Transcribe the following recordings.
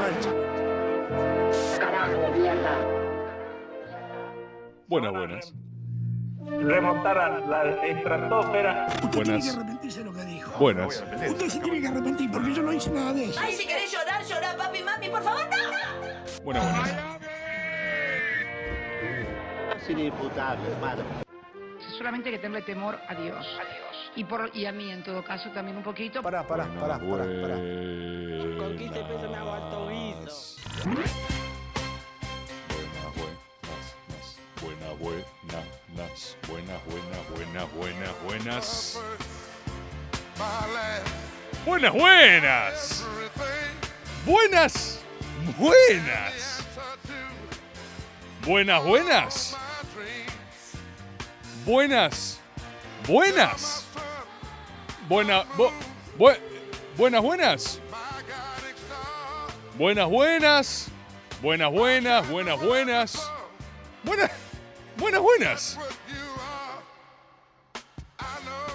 marcha. Buenas, buenas. remontar la estratosfera. Usted Buenas. tiene que arrepentirse de lo que dijo. Buenas. Usted se tiene que arrepentir porque yo no hice nada de eso. Ay, si querés llorar, llorar, papi, mami, por favor, no. Buenas, buenas. Solamente hay que tenerle temor a Dios. Y, por, y a mí, en todo caso, también un poquito. Pará, pará, pará, pará, pará. Con 15 pesos me hago alto Buenas, buenas, buenas, buenas, buenas, buenas, buenas, buenas. Buenas, buenas. Buenas, buenas. Buenas, buenas. Buenas, buenas. Buena, bu- bu- buenas, buenas. Buenas, buenas. Buenas, buenas, buenas, buenas. Buenas, buenas, buenas.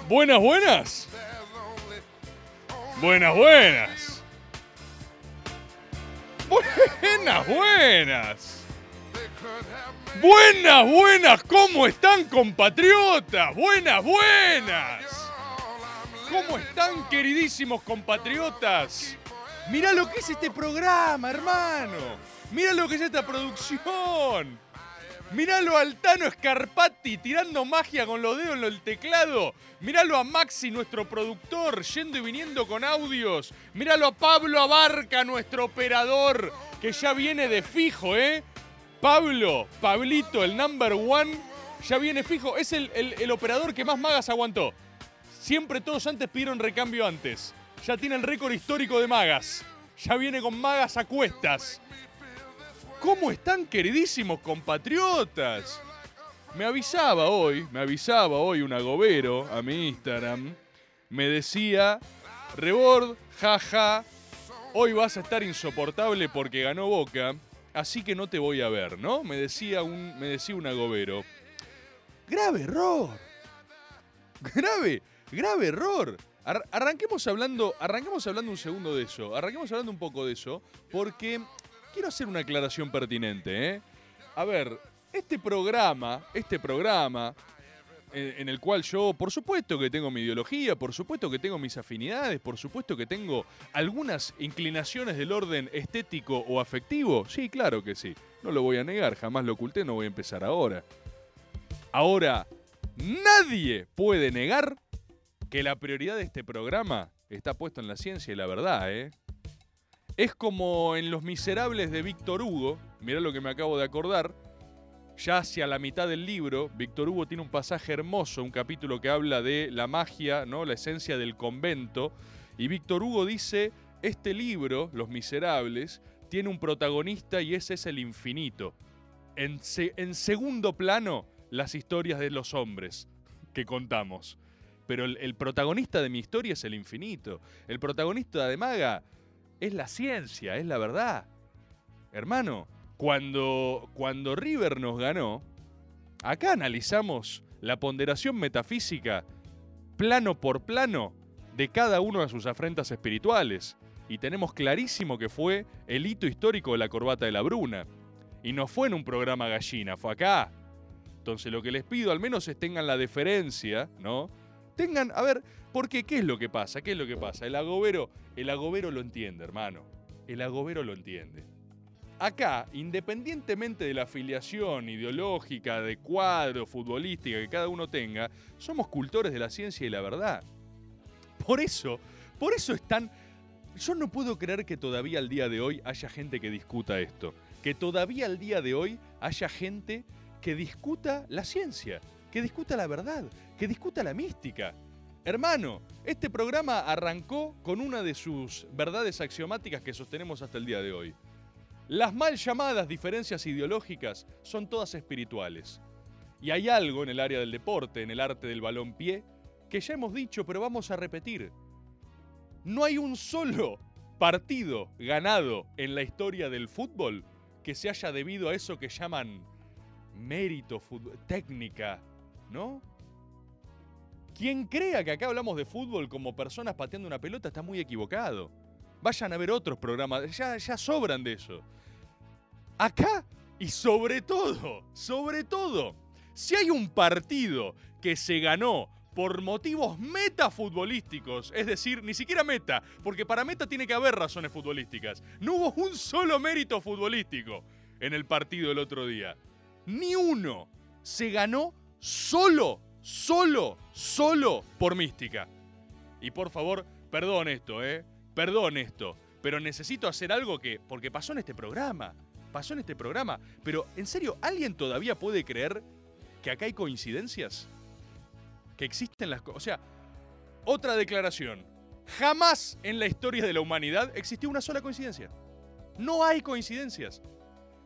Buenas, buenas. Buenas, buenas. Buenas, buenas. Buenas, buenas. ¿Cómo están, compatriotas? Buenas, buenas. ¿Cómo están, queridísimos compatriotas? Mirá lo que es este programa, hermano. Mirá lo que es esta producción. Miralo a Altano Scarpati tirando magia con los dedos en el teclado. Míralo a Maxi, nuestro productor, yendo y viniendo con audios. Míralo a Pablo Abarca, nuestro operador, que ya viene de fijo, ¿eh? Pablo, Pablito, el number one, ya viene fijo. Es el, el- operador que más magas aguantó. Siempre todos antes pidieron recambio antes. Ya tiene el récord histórico de magas. Ya viene con magas a cuestas. ¿Cómo están, queridísimos compatriotas? Me avisaba hoy, me avisaba hoy un agobero a mi Instagram. Me decía, Rebord, jaja, hoy vas a estar insoportable porque ganó Boca, así que no te voy a ver, ¿no? Me decía un, me decía un agobero. Grave error. Grave, grave error. Ar- arranquemos hablando, arranquemos hablando un segundo de eso. Arranquemos hablando un poco de eso, porque quiero hacer una aclaración pertinente, ¿eh? A ver, este programa, este programa, en, el cual yo, por supuesto que tengo mi ideología, por supuesto que tengo mis afinidades, por supuesto que tengo algunas inclinaciones del orden estético o afectivo, sí, claro que sí. No lo voy a negar, jamás lo oculté, no voy a empezar ahora. Ahora, nadie puede negar que la prioridad de este programa está puesto en la ciencia y la verdad, ¿eh? Es como en Los Miserables de Víctor Hugo, mirá lo que me acabo de acordar, ya hacia la mitad del libro, Víctor Hugo tiene un pasaje hermoso, un capítulo que habla de la magia, ¿no? la esencia del convento, y Víctor Hugo dice, este libro, Los Miserables, tiene un protagonista y ese es el infinito. En, se- en segundo plano, las historias de los hombres que contamos. Pero el, el protagonista de mi historia es el infinito. El protagonista de Maga es la ciencia, es la verdad. Hermano, cuando, cuando River nos ganó, acá analizamos la ponderación metafísica plano por plano de cada uno de sus afrentas espirituales. Y tenemos clarísimo que fue el hito histórico de la corbata de la Bruna. Y no fue en un programa gallina, fue acá. Entonces lo que les pido al menos es tengan la deferencia, ¿no? Tengan, a ver, porque ¿qué es lo que pasa? ¿Qué es lo que pasa? El agobero, el agobero lo entiende, hermano. El agobero lo entiende. Acá, independientemente de la afiliación ideológica, de cuadro, futbolística que cada uno tenga, somos cultores de la ciencia y la verdad. Por eso, por eso es tan... Yo no puedo creer que todavía al día de hoy haya gente que discuta esto. Que todavía al día de hoy haya gente que discuta la ciencia, que discuta la verdad, que discuta la mística. Hermano, este programa arrancó con una de sus verdades axiomáticas que sostenemos hasta el día de hoy. Las mal llamadas diferencias ideológicas son todas espirituales. Y hay algo en el área del deporte, en el arte del balón pie, que ya hemos dicho, pero vamos a repetir. No hay un solo partido ganado en la historia del fútbol que se haya debido a eso que llaman mérito, técnica, ¿no? Quien crea que acá hablamos de fútbol como personas pateando una pelota está muy equivocado. Vayan a ver otros programas, ya, ya sobran de eso. Acá, y sobre todo, sobre todo, si hay un partido que se ganó por motivos metafutbolísticos, es decir, ni siquiera meta, porque para meta tiene que haber razones futbolísticas. No hubo un solo mérito futbolístico en el partido del otro día. Ni uno. Se ganó solo, solo, solo por mística. Y por favor, perdón esto, ¿eh? Perdón esto. Pero necesito hacer algo que. Porque pasó en este programa. Pasó en este programa. Pero, ¿en serio, alguien todavía puede creer que acá hay coincidencias? Que existen las cosas. O sea, otra declaración. Jamás en la historia de la humanidad existió una sola coincidencia. No hay coincidencias.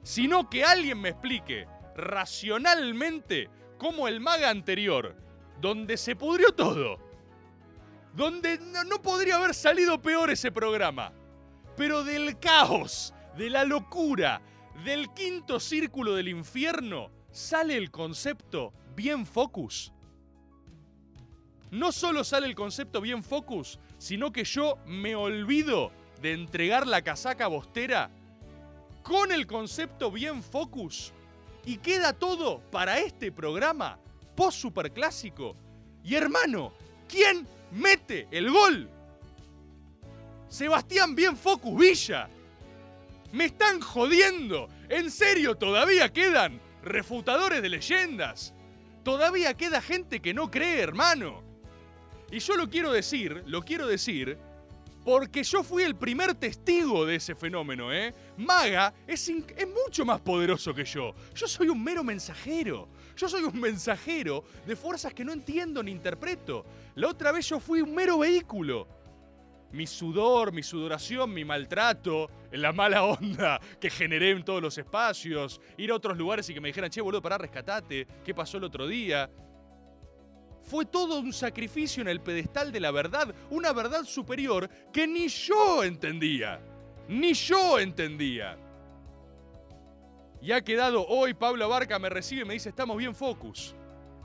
Sino que alguien me explique racionalmente cómo el maga anterior, donde se pudrió todo, donde no, podría haber salido peor ese programa, pero del caos, de la locura, del quinto círculo del infierno, sale el concepto bien focus. No solo sale el concepto bien focus, sino que yo me olvido de entregar la casaca bostera con el concepto bien focus y queda todo para este programa post superclásico. Y hermano, ¿quién mete el gol? Sebastián Bien Focus Villa. Me están jodiendo. En serio, todavía quedan refutadores de leyendas. Todavía queda gente que no cree, hermano. Y yo lo quiero decir, lo quiero decir, porque yo fui el primer testigo de ese fenómeno, ¿eh? Maga es, es mucho más poderoso que yo. Yo soy un mero mensajero. Yo soy un mensajero de fuerzas que no entiendo ni interpreto. La otra vez yo fui un mero vehículo. Mi sudor, mi sudoración, mi maltrato, la mala onda que generé en todos los espacios, ir a otros lugares y que me dijeran, che, boludo, pará, rescatate, ¿qué pasó el otro día? Fue todo un sacrificio en el pedestal de la verdad, una verdad superior que ni yo entendía. Ni yo entendía. Y ha quedado hoy, Pablo Barca me recibe y me dice, estamos bien focus.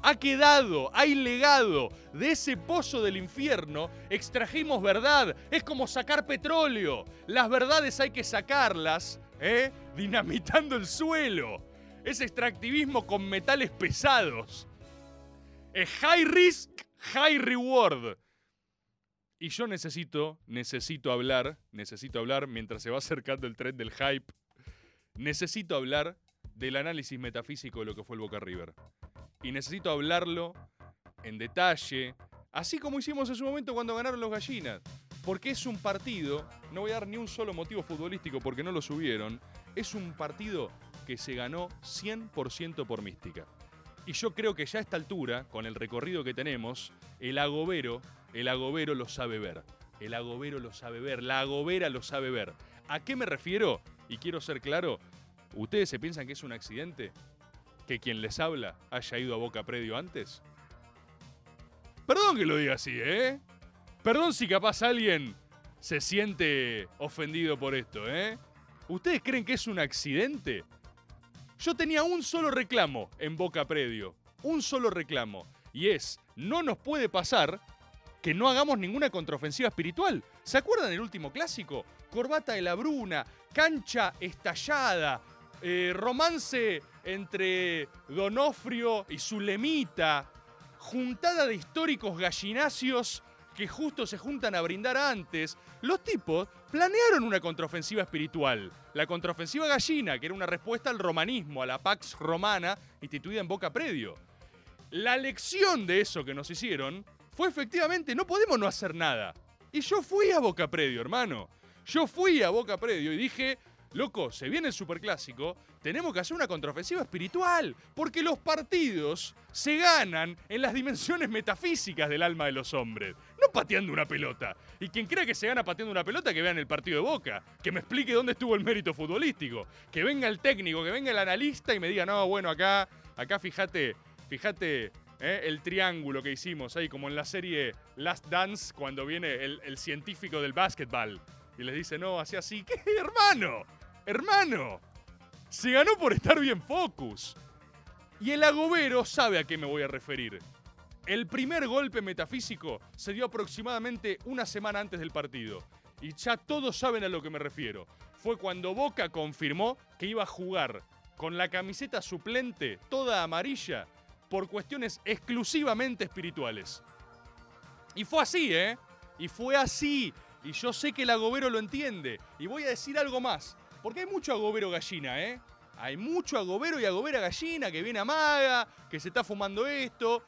Ha quedado, hay legado de ese pozo del infierno, extrajimos verdad, es como sacar petróleo. Las verdades hay que sacarlas, ¿eh? Dinamitando el suelo. Es extractivismo con metales pesados. Es high risk, high reward. Y yo necesito, necesito hablar, necesito hablar mientras se va acercando el tren del hype. Necesito hablar del análisis metafísico de lo que fue el Boca River. Y necesito hablarlo en detalle, así como hicimos en su momento cuando ganaron los gallinas. Porque es un partido, no voy a dar ni un solo motivo futbolístico porque no lo subieron, es un partido que se ganó 100% por mística. Y yo creo que ya a esta altura, con el recorrido que tenemos, el agobero, el agobero lo sabe ver. El agobero lo sabe ver, la agobera lo sabe ver. ¿A qué me refiero? Y quiero ser claro, ¿ustedes se piensan que es un accidente? ¿Que quien les habla haya ido a Boca Predio antes? Perdón que lo diga así, ¿eh? Perdón si capaz alguien se siente ofendido por esto, ¿eh? ¿Ustedes creen que es un accidente? Yo tenía un solo reclamo en Boca Predio. Un solo reclamo. Y es, no nos puede pasar que no hagamos ninguna contraofensiva espiritual. ¿Se acuerdan del último clásico? Corbata de la Bruna, cancha estallada, eh, romance entre Donofrio y Zulemita, juntada de históricos gallinacios que justo se juntan a brindar antes. Los tipos planearon una contraofensiva espiritual. La contraofensiva gallina, que era una respuesta al romanismo, a la Pax Romana instituida en Boca Predio. La lección de eso que nos hicieron fue efectivamente, no podemos no hacer nada. Y yo fui a Boca Predio, hermano. Yo fui a Boca Predio y dije, loco, se viene el superclásico, tenemos que hacer una contraofensiva espiritual, porque los partidos se ganan en las dimensiones metafísicas del alma de los hombres, no pateando una pelota. Y quien crea que se gana pateando una pelota, que vean el partido de Boca, que me explique dónde estuvo el mérito futbolístico, que venga el técnico, que venga el analista y me diga, no, bueno, acá, acá fíjate, fíjate ¿eh? el triángulo que hicimos ahí, como en la serie Last Dance, cuando viene el, el científico del básquetbol y les dice, no, así así. ¿Qué, hermano? Hermano. Se ganó por estar bien focus. Y el agobero sabe a qué me voy a referir. El primer golpe metafísico se dio aproximadamente una semana antes del partido. y ya todos saben a lo que me refiero. Fue cuando Boca confirmó que iba a jugar con la camiseta suplente, toda amarilla, por cuestiones exclusivamente espirituales. Y fue así, ¿eh? Y fue así. Y yo sé que el agobero lo entiende. Y voy a decir algo más. Porque hay mucho agobero gallina, ¿eh? Hay mucho agobero y agobera gallina que viene a maga, que se está fumando esto.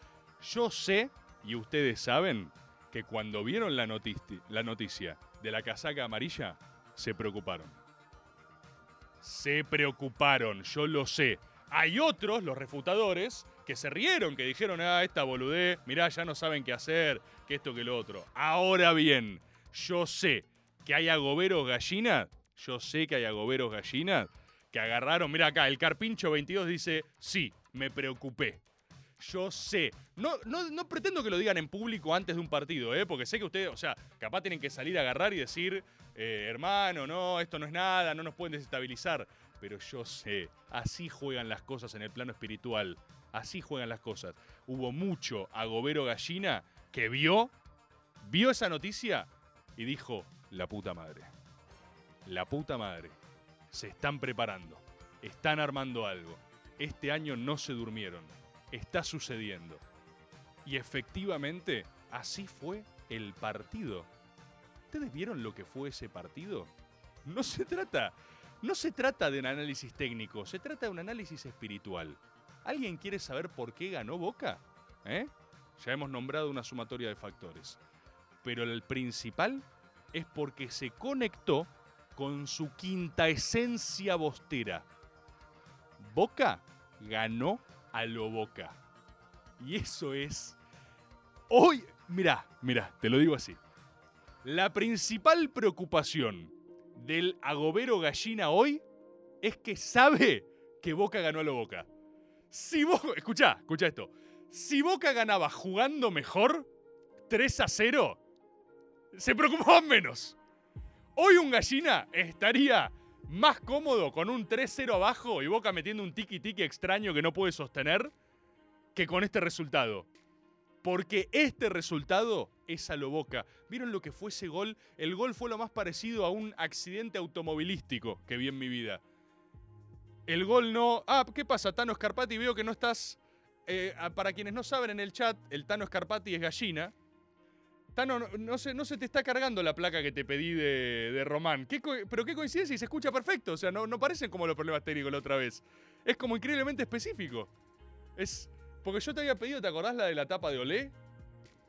Yo sé, y ustedes saben, que cuando vieron la, notici- la noticia de la casaca amarilla, se preocuparon. Se preocuparon, yo lo sé. Hay otros, los refutadores, que se rieron, que dijeron, ah, esta boludez, mirá, ya no saben qué hacer, que esto, que lo otro. Ahora bien, yo sé que hay agoberos gallinas, yo sé que hay agoberos gallinas que agarraron, mira acá, el Carpincho 22 dice, sí, me preocupé. Yo sé. No, no, no pretendo que lo digan en público antes de un partido, ¿eh? porque sé que ustedes, o sea, capaz tienen que salir a agarrar y decir, eh, hermano, no, esto no es nada, no nos pueden desestabilizar. Pero yo sé, así juegan las cosas en el plano espiritual. Así juegan las cosas. Hubo mucho agobero gallina que vio, vio esa noticia y dijo, la puta madre. La puta madre. Se están preparando. Están armando algo. Este año no se durmieron. Está sucediendo. Y efectivamente, así fue el partido. ¿Ustedes vieron lo que fue ese partido? No se trata. No se trata de un análisis técnico, se trata de un análisis espiritual. ¿Alguien quiere saber por qué ganó Boca? ¿Eh? Ya hemos nombrado una sumatoria de factores. Pero el principal es porque se conectó con su quinta esencia bostera. Boca ganó a lo Boca. Y eso es... Hoy, mirá, mirá, te lo digo así. La principal preocupación del agobero gallina hoy es que sabe que Boca ganó a lo Boca. Si Boca, escuchá, escuchá esto. Si Boca ganaba jugando mejor, 3 a 0, se preocupaban menos. Hoy un gallina estaría más cómodo con un 3-0 abajo y Boca metiendo un tiki-tiki extraño que no puede sostener que con este resultado. Porque este resultado es a lo Boca. ¿Vieron lo que fue ese gol? El gol fue lo más parecido a un accidente automovilístico que vi en mi vida. El gol no... Ah, ¿qué pasa, Tano Scarpati? Veo que no estás... eh, ah, para quienes no saben en el chat, el Tano Scarpati es gallina. Tano, no, no se, te está cargando la placa que te pedí de, de Román. ¿Qué co- pero qué coincidencia y se escucha perfecto. O sea, no, no parecen como los problemas técnicos la otra vez. Es como increíblemente específico. Es. Porque yo te había pedido, ¿te acordás la de la tapa de Olé?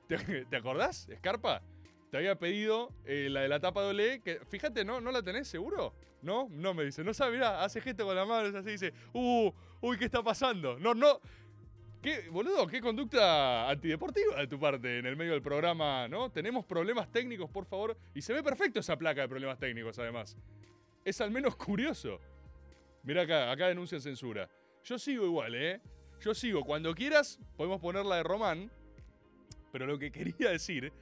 ¿Te, acordás, Escarpa? Te había pedido eh, la de la tapa de Olé, que fíjate, ¿no? ¿No la tenés seguro? ¿No? No me dice. No sabe, mirá, hace gesto con la mano, así, dice, uh, uy, ¿qué está pasando? No, no. ¿Qué, boludo, qué conducta antideportiva de tu parte en el medio del programa, ¿no? Tenemos problemas técnicos, por favor. Y se ve perfecto esa placa de problemas técnicos, además. Es al menos curioso. Mira acá, acá denuncian censura. Yo sigo igual, ¿eh? Yo sigo. Cuando quieras, podemos poner la de Román. Pero lo que quería decir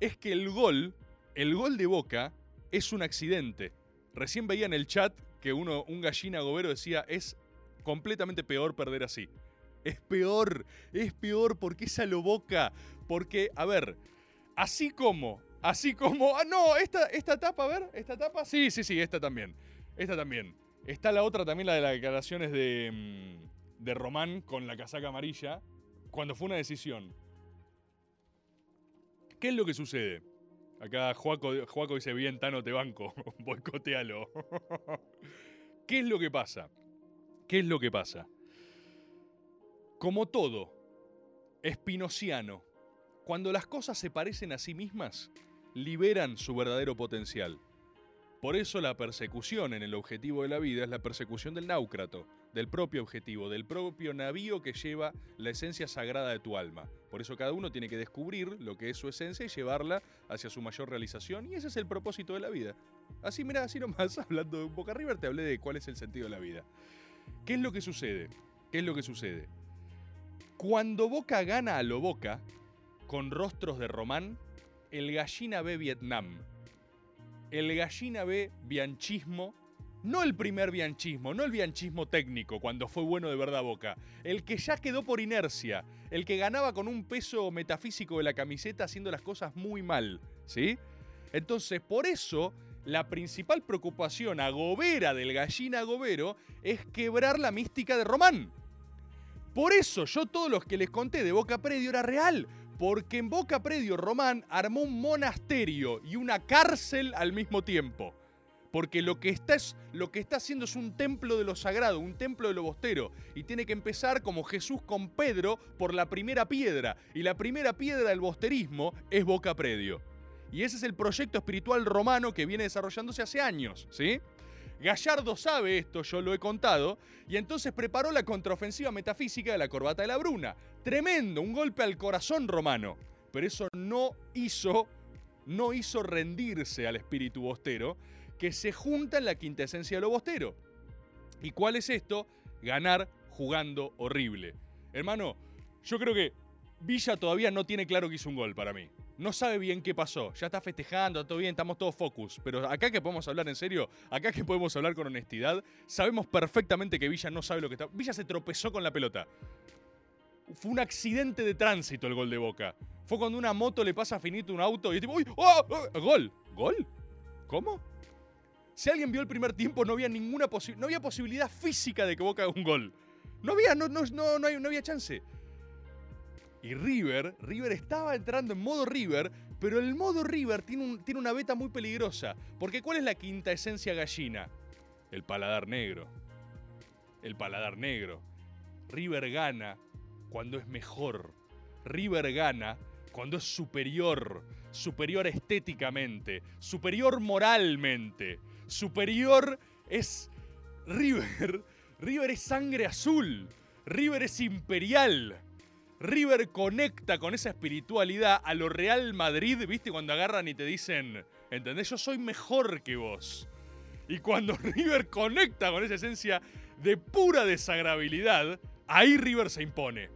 es que el gol, el gol de Boca, es un accidente. Recién veía en el chat que uno, un gallina gobero decía, es completamente peor perder así. Es peor, es peor porque es a lo Boca. Porque, a ver, así como, así como, ah, no, esta, esta tapa, a ver, esta tapa, sí, sí, sí, esta también. Esta también. Está la otra también, la de las declaraciones de, mm, de Román con la casaca amarilla, cuando fue una decisión. ¿Qué es lo que sucede? Acá Juaco, Juaco dice, bien, Tano, te banco, boicotealo. ¿Qué es lo que pasa? ¿Qué es lo que pasa? Como todo, espinociano, cuando las cosas se parecen a sí mismas, liberan su verdadero potencial. Por eso la persecución en el objetivo de la vida es la persecución del náucrato, del propio objetivo, del propio navío que lleva la esencia sagrada de tu alma. Por eso cada uno tiene que descubrir lo que es su esencia y llevarla hacia su mayor realización, y ese es el propósito de la vida. Así, mira, así nomás, hablando de un Boca River, te hablé de cuál es el sentido de la vida. ¿Qué es lo que sucede? ¿Qué es lo que sucede? Cuando Boca gana a lo Boca, con rostros de Román, el gallina ve Vietnam. El gallina ve bianchismo, no el primer bianchismo, no el bianchismo técnico, cuando fue bueno de verdad Boca, el que ya quedó por inercia, el que ganaba con un peso metafísico de la camiseta haciendo las cosas muy mal, ¿sí? Entonces, por eso, la principal preocupación agobera del gallina agobero es quebrar la mística de Román. Por eso yo todos los que les conté de Boca Predio era real. Porque en Boca Predio Román armó un monasterio y una cárcel al mismo tiempo. Porque lo que, está es, lo que está haciendo es un templo de lo sagrado, un templo de lo bostero. Y tiene que empezar como Jesús con Pedro por la primera piedra. Y la primera piedra del bosterismo es Boca Predio. Y ese es el proyecto espiritual romano que viene desarrollándose hace años, ¿sí? Gallardo sabe esto, yo lo he contado, y entonces preparó la contraofensiva metafísica de la corbata de la Bruna. Tremendo, un golpe al corazón romano. Pero eso no hizo, no hizo rendirse al espíritu bostero, que se junta en la quintesencia de lo bostero. ¿Y cuál es esto? Ganar jugando horrible. Hermano, yo creo que Villa todavía no tiene claro que hizo un gol para mí. No sabe bien qué pasó. Ya está festejando, todo bien, estamos todos focus. Pero acá que podemos hablar en serio, acá que podemos hablar con honestidad, sabemos perfectamente que Villa no sabe lo que está. Villa se tropezó con la pelota. Fue un accidente de tránsito el gol de Boca. Fue cuando una moto le pasa a Finito un auto y es tipo, ¡Uy! ¡Oh! ¡Oh! ¡Gol! ¿Gol? ¿Cómo? Si alguien vio el primer tiempo, no había ninguna. No había posibilidad física de que Boca haga un gol. No había, no, no, no, hay- no había chance. Y River, River estaba entrando en modo River, pero el modo River tiene, tiene una beta muy peligrosa. Porque ¿cuál es la quinta esencia gallina? El paladar negro. El paladar negro. River gana cuando es mejor. River gana cuando es superior. Superior estéticamente. Superior moralmente. Superior es River. River es sangre azul. River es imperial. River conecta con esa espiritualidad a lo Real Madrid, ¿viste? Cuando agarran y te dicen, ¿entendés? Yo soy mejor que vos. Y cuando River conecta con esa esencia de pura desagradabilidad, ahí River se impone.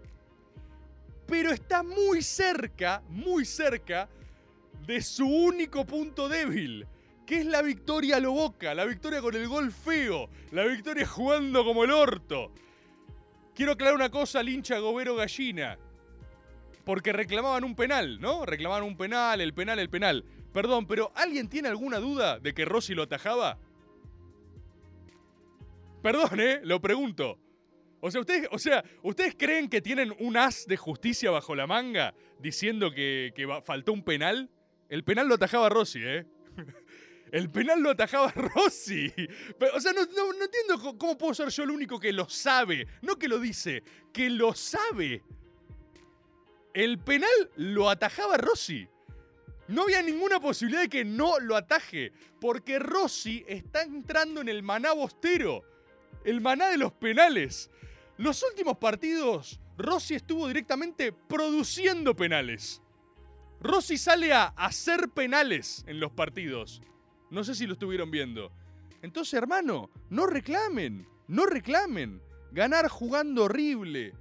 Pero está muy cerca, muy cerca de su único punto débil, que es la victoria a lo boca, la victoria con el gol feo, la victoria jugando como el orto. Quiero aclarar una cosa al hincha Gobero Gallina. Porque reclamaban un penal, ¿no? Reclamaban un penal, el penal, el penal. Perdón, pero ¿alguien tiene alguna duda de que Rossi lo atajaba? Perdón, ¿eh? Lo pregunto. O sea, ustedes, o sea, ¿ustedes creen que tienen un as de justicia bajo la manga diciendo que, que faltó un penal? El penal lo atajaba Rossi, ¿eh? El penal lo atajaba Rossi. Pero, o sea, no, no- entiendo cómo puedo ser yo el único que lo sabe. No que lo dice, que lo sabe. El penal lo atajaba Rossi. No había ninguna posibilidad de que no lo ataje. Porque Rossi está entrando en el maná bostero. El maná de los penales. Los últimos partidos, Rossi estuvo directamente produciendo penales. Rossi sale a hacer penales en los partidos. No sé si lo estuvieron viendo. Entonces, hermano, no reclamen, no reclamen. Ganar jugando horrible.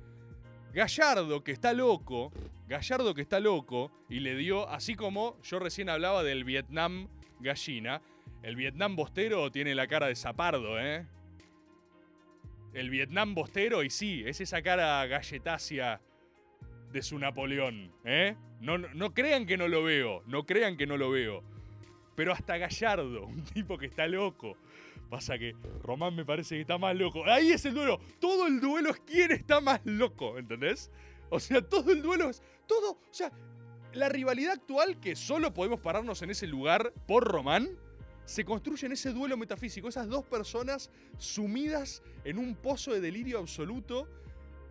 Gallardo, que está loco, Gallardo que está loco, y le dio, así como yo recién hablaba del Vietnam gallina, el Vietnam bostero tiene la cara de zapardo, ¿eh? El Vietnam bostero, y sí, es esa cara galletácea de su Napoleón, ¿eh? No, no, no crean que no lo veo, no crean que no lo veo. Pero hasta Gallardo, un tipo que está loco. Pasa que Román me parece que está más loco. Ahí es el duelo. Todo el duelo es quién está más loco, ¿entendés? O sea, todo el duelo es. Todo. O sea, la rivalidad actual, que solo podemos pararnos en ese lugar por Román, se construye en ese duelo metafísico. Esas dos personas sumidas en un pozo de delirio absoluto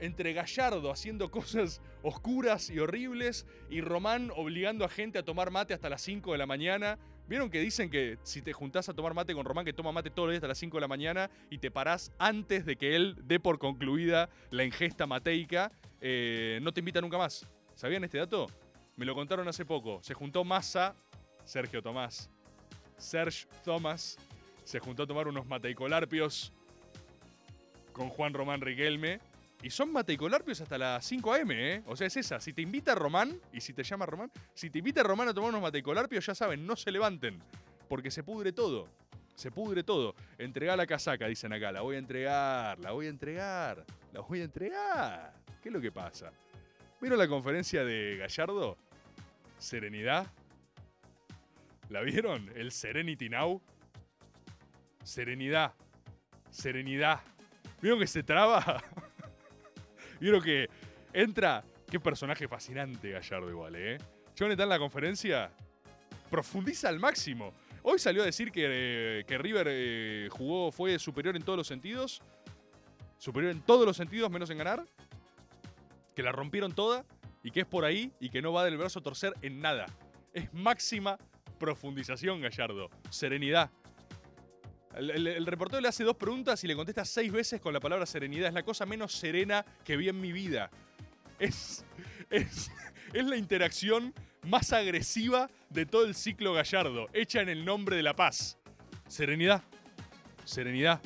entre Gallardo haciendo cosas oscuras y horribles y Román obligando a gente a tomar mate hasta las 5 de la mañana. ¿Vieron que dicen que si te juntás a tomar mate con Román, que toma mate todos los días hasta las 5 de la mañana y te parás antes de que él dé por concluida la ingesta mateica, eh, no te invita nunca más? ¿Sabían este dato? Me lo contaron hace poco. Se juntó Massa, Sergio Tomás, Serge Thomas, se juntó a tomar unos mateicolarpios con Juan Román Riquelme. Y son mateicolarpios hasta las 5 a.m., ¿eh? O sea, es esa. Si te invita Román, y si te llama Román, si te invita Román a tomar unos mateicolarpios, ya saben, no se levanten. Porque se pudre todo. Se pudre todo. Entregá la casaca, dicen acá. La voy a entregar, la voy a entregar, la voy a entregar. ¿Qué es lo que pasa? ¿Vieron la conferencia de Gallardo? Serenidad. ¿La vieron? El Serenity Now. Serenidad. Serenidad. ¿Vieron que se traba? ¿Vieron que entra? Qué personaje fascinante Gallardo igual, ¿eh? John está en la conferencia. Profundiza al máximo. Hoy salió a decir que, que River eh, jugó, fue superior en todos los sentidos. Superior en todos los sentidos, menos en ganar. Que la rompieron toda y que es por ahí y que no va del brazo a torcer en nada. Es máxima profundización, Gallardo. Serenidad. El, reportero le hace dos preguntas y le contesta seis veces con la palabra serenidad. Es la cosa menos serena que vi en mi vida. Es, es, es la interacción más agresiva de todo el ciclo Gallardo, hecha en el nombre de la paz. Serenidad, serenidad,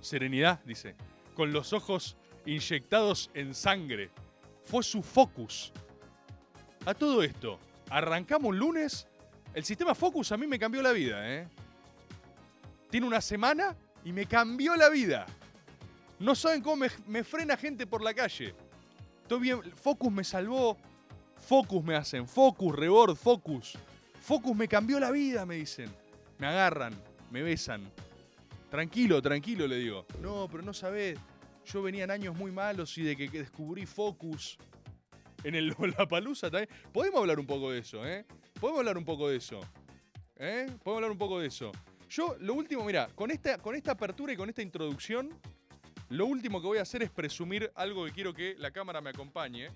serenidad, dice, con los ojos inyectados en sangre. Fue su focus. A todo esto, arrancamos un lunes. El sistema Focus a mí me cambió la vida, ¿eh? Tiene una semana y me cambió la vida. No saben cómo me, frena gente por la calle. Estoy bien, Focus me salvó. Focus me hacen, Focus, Rebord, Focus. Focus me cambió la vida, me dicen. Me agarran, me besan. Tranquilo, tranquilo, le digo. No, pero no sabés. Yo venía en años muy malos y de que, que descubrí Focus en el Lollapalooza también. Podemos hablar un poco de eso, ¿eh? Podemos hablar un poco de eso. ¿Eh? Podemos hablar un poco de eso. Yo, lo último, mira, con esta, con esta apertura y con esta introducción, lo último que voy a hacer es presumir algo que quiero que la cámara me acompañe.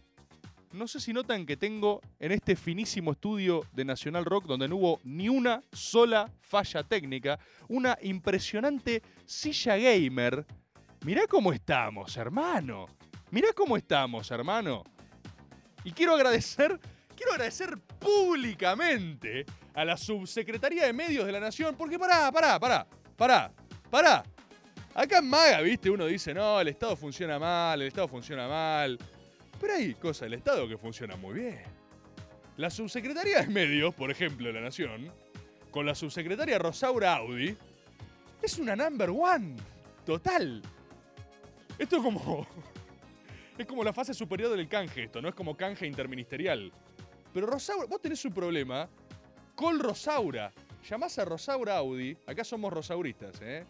No sé si notan que tengo en este finísimo estudio de Nacional Rock, donde no hubo ni una sola falla técnica, una impresionante silla gamer. Mirá cómo estamos, hermano. Mirá cómo estamos, hermano. Y quiero agradecer, quiero agradecer públicamente a la Subsecretaría de Medios de la Nación, porque pará, pará, pará, pará, pará. Acá en Maga, viste, uno dice, no, el Estado funciona mal, el Estado funciona mal. Pero hay cosas del Estado que funcionan muy bien. La Subsecretaría de Medios, por ejemplo, de la Nación, con la Subsecretaria Rosaura Audi, es una number one. Total. Esto es como. Es como la fase superior del canje, esto, no es como canje interministerial. Pero Rosaura, vos tenés un problema. Col Rosaura. Llamás a Rosaura Audi. Acá somos rosauristas, ¿eh?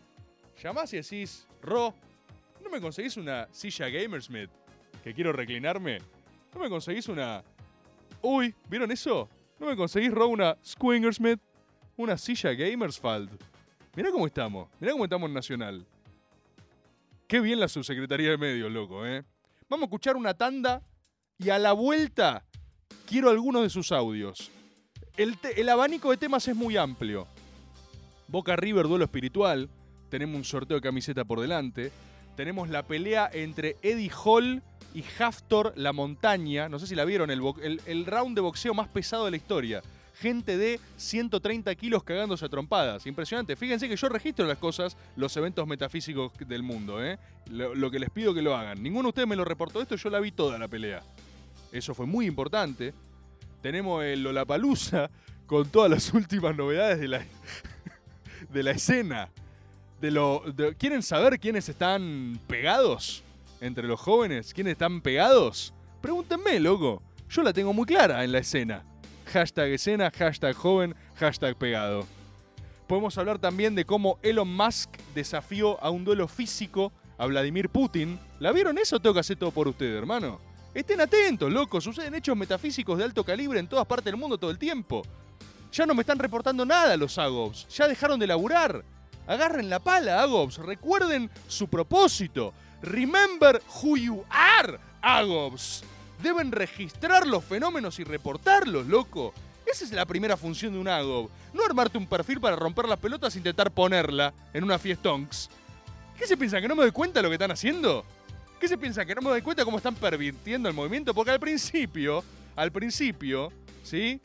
Llamás y decís, Ro, ¿no me conseguís una silla Gamersmith? Que quiero reclinarme. ¿No me conseguís una. Uy, ¿vieron eso? ¿No me conseguís, Ro, una Squingersmith? Una silla Gamersfald. Mirá cómo estamos. Mirá cómo estamos en Nacional. Qué bien la subsecretaría de medios, loco, ¿eh? Vamos a escuchar una tanda y a la vuelta quiero algunos de sus audios. El, abanico de temas es muy amplio. Boca River, duelo espiritual. Tenemos un sorteo de camiseta por delante. Tenemos la pelea entre Eddie Hall y Haftor La Montaña. No sé si la vieron, el round de boxeo más pesado de la historia. Gente de 130 kilos cagándose a trompadas. Impresionante. Fíjense que yo registro las cosas, los eventos metafísicos del mundo. ¿eh? Lo, lo que les pido que lo hagan. Ninguno de ustedes me lo reportó esto, yo la vi toda la pelea. Eso fue muy importante. Tenemos el Lollapalooza con todas las últimas novedades de la, de la escena. De lo, ¿Quieren saber quiénes están pegados entre los jóvenes? ¿Quiénes están pegados? Pregúntenme, loco. Yo la tengo muy clara en la escena. Hashtag escena, hashtag joven, hashtag pegado. Podemos hablar también de cómo Elon Musk desafió a un duelo físico a Vladimir Putin. ¿La vieron eso? Tengo que hacer todo por ustedes, hermano. Estén atentos, locos. Suceden hechos metafísicos de alto calibre en todas partes del mundo todo el tiempo. Ya no me están reportando nada los Agobs. Ya dejaron de laburar. Agarren la pala, Agobs. Recuerden su propósito. Remember who you are, Agobs. Deben registrar los fenómenos y reportarlos, loco. Esa es la primera función de un Agob. No armarte un perfil para romper las pelotas e intentar ponerla en una fiestonks. ¿Qué se piensan? ¿Que no me doy cuenta de lo que están haciendo? ¿Qué se piensan? ¿Que no me doy cuenta cómo están pervirtiendo el movimiento? Porque al principio, al principio, ¿sí?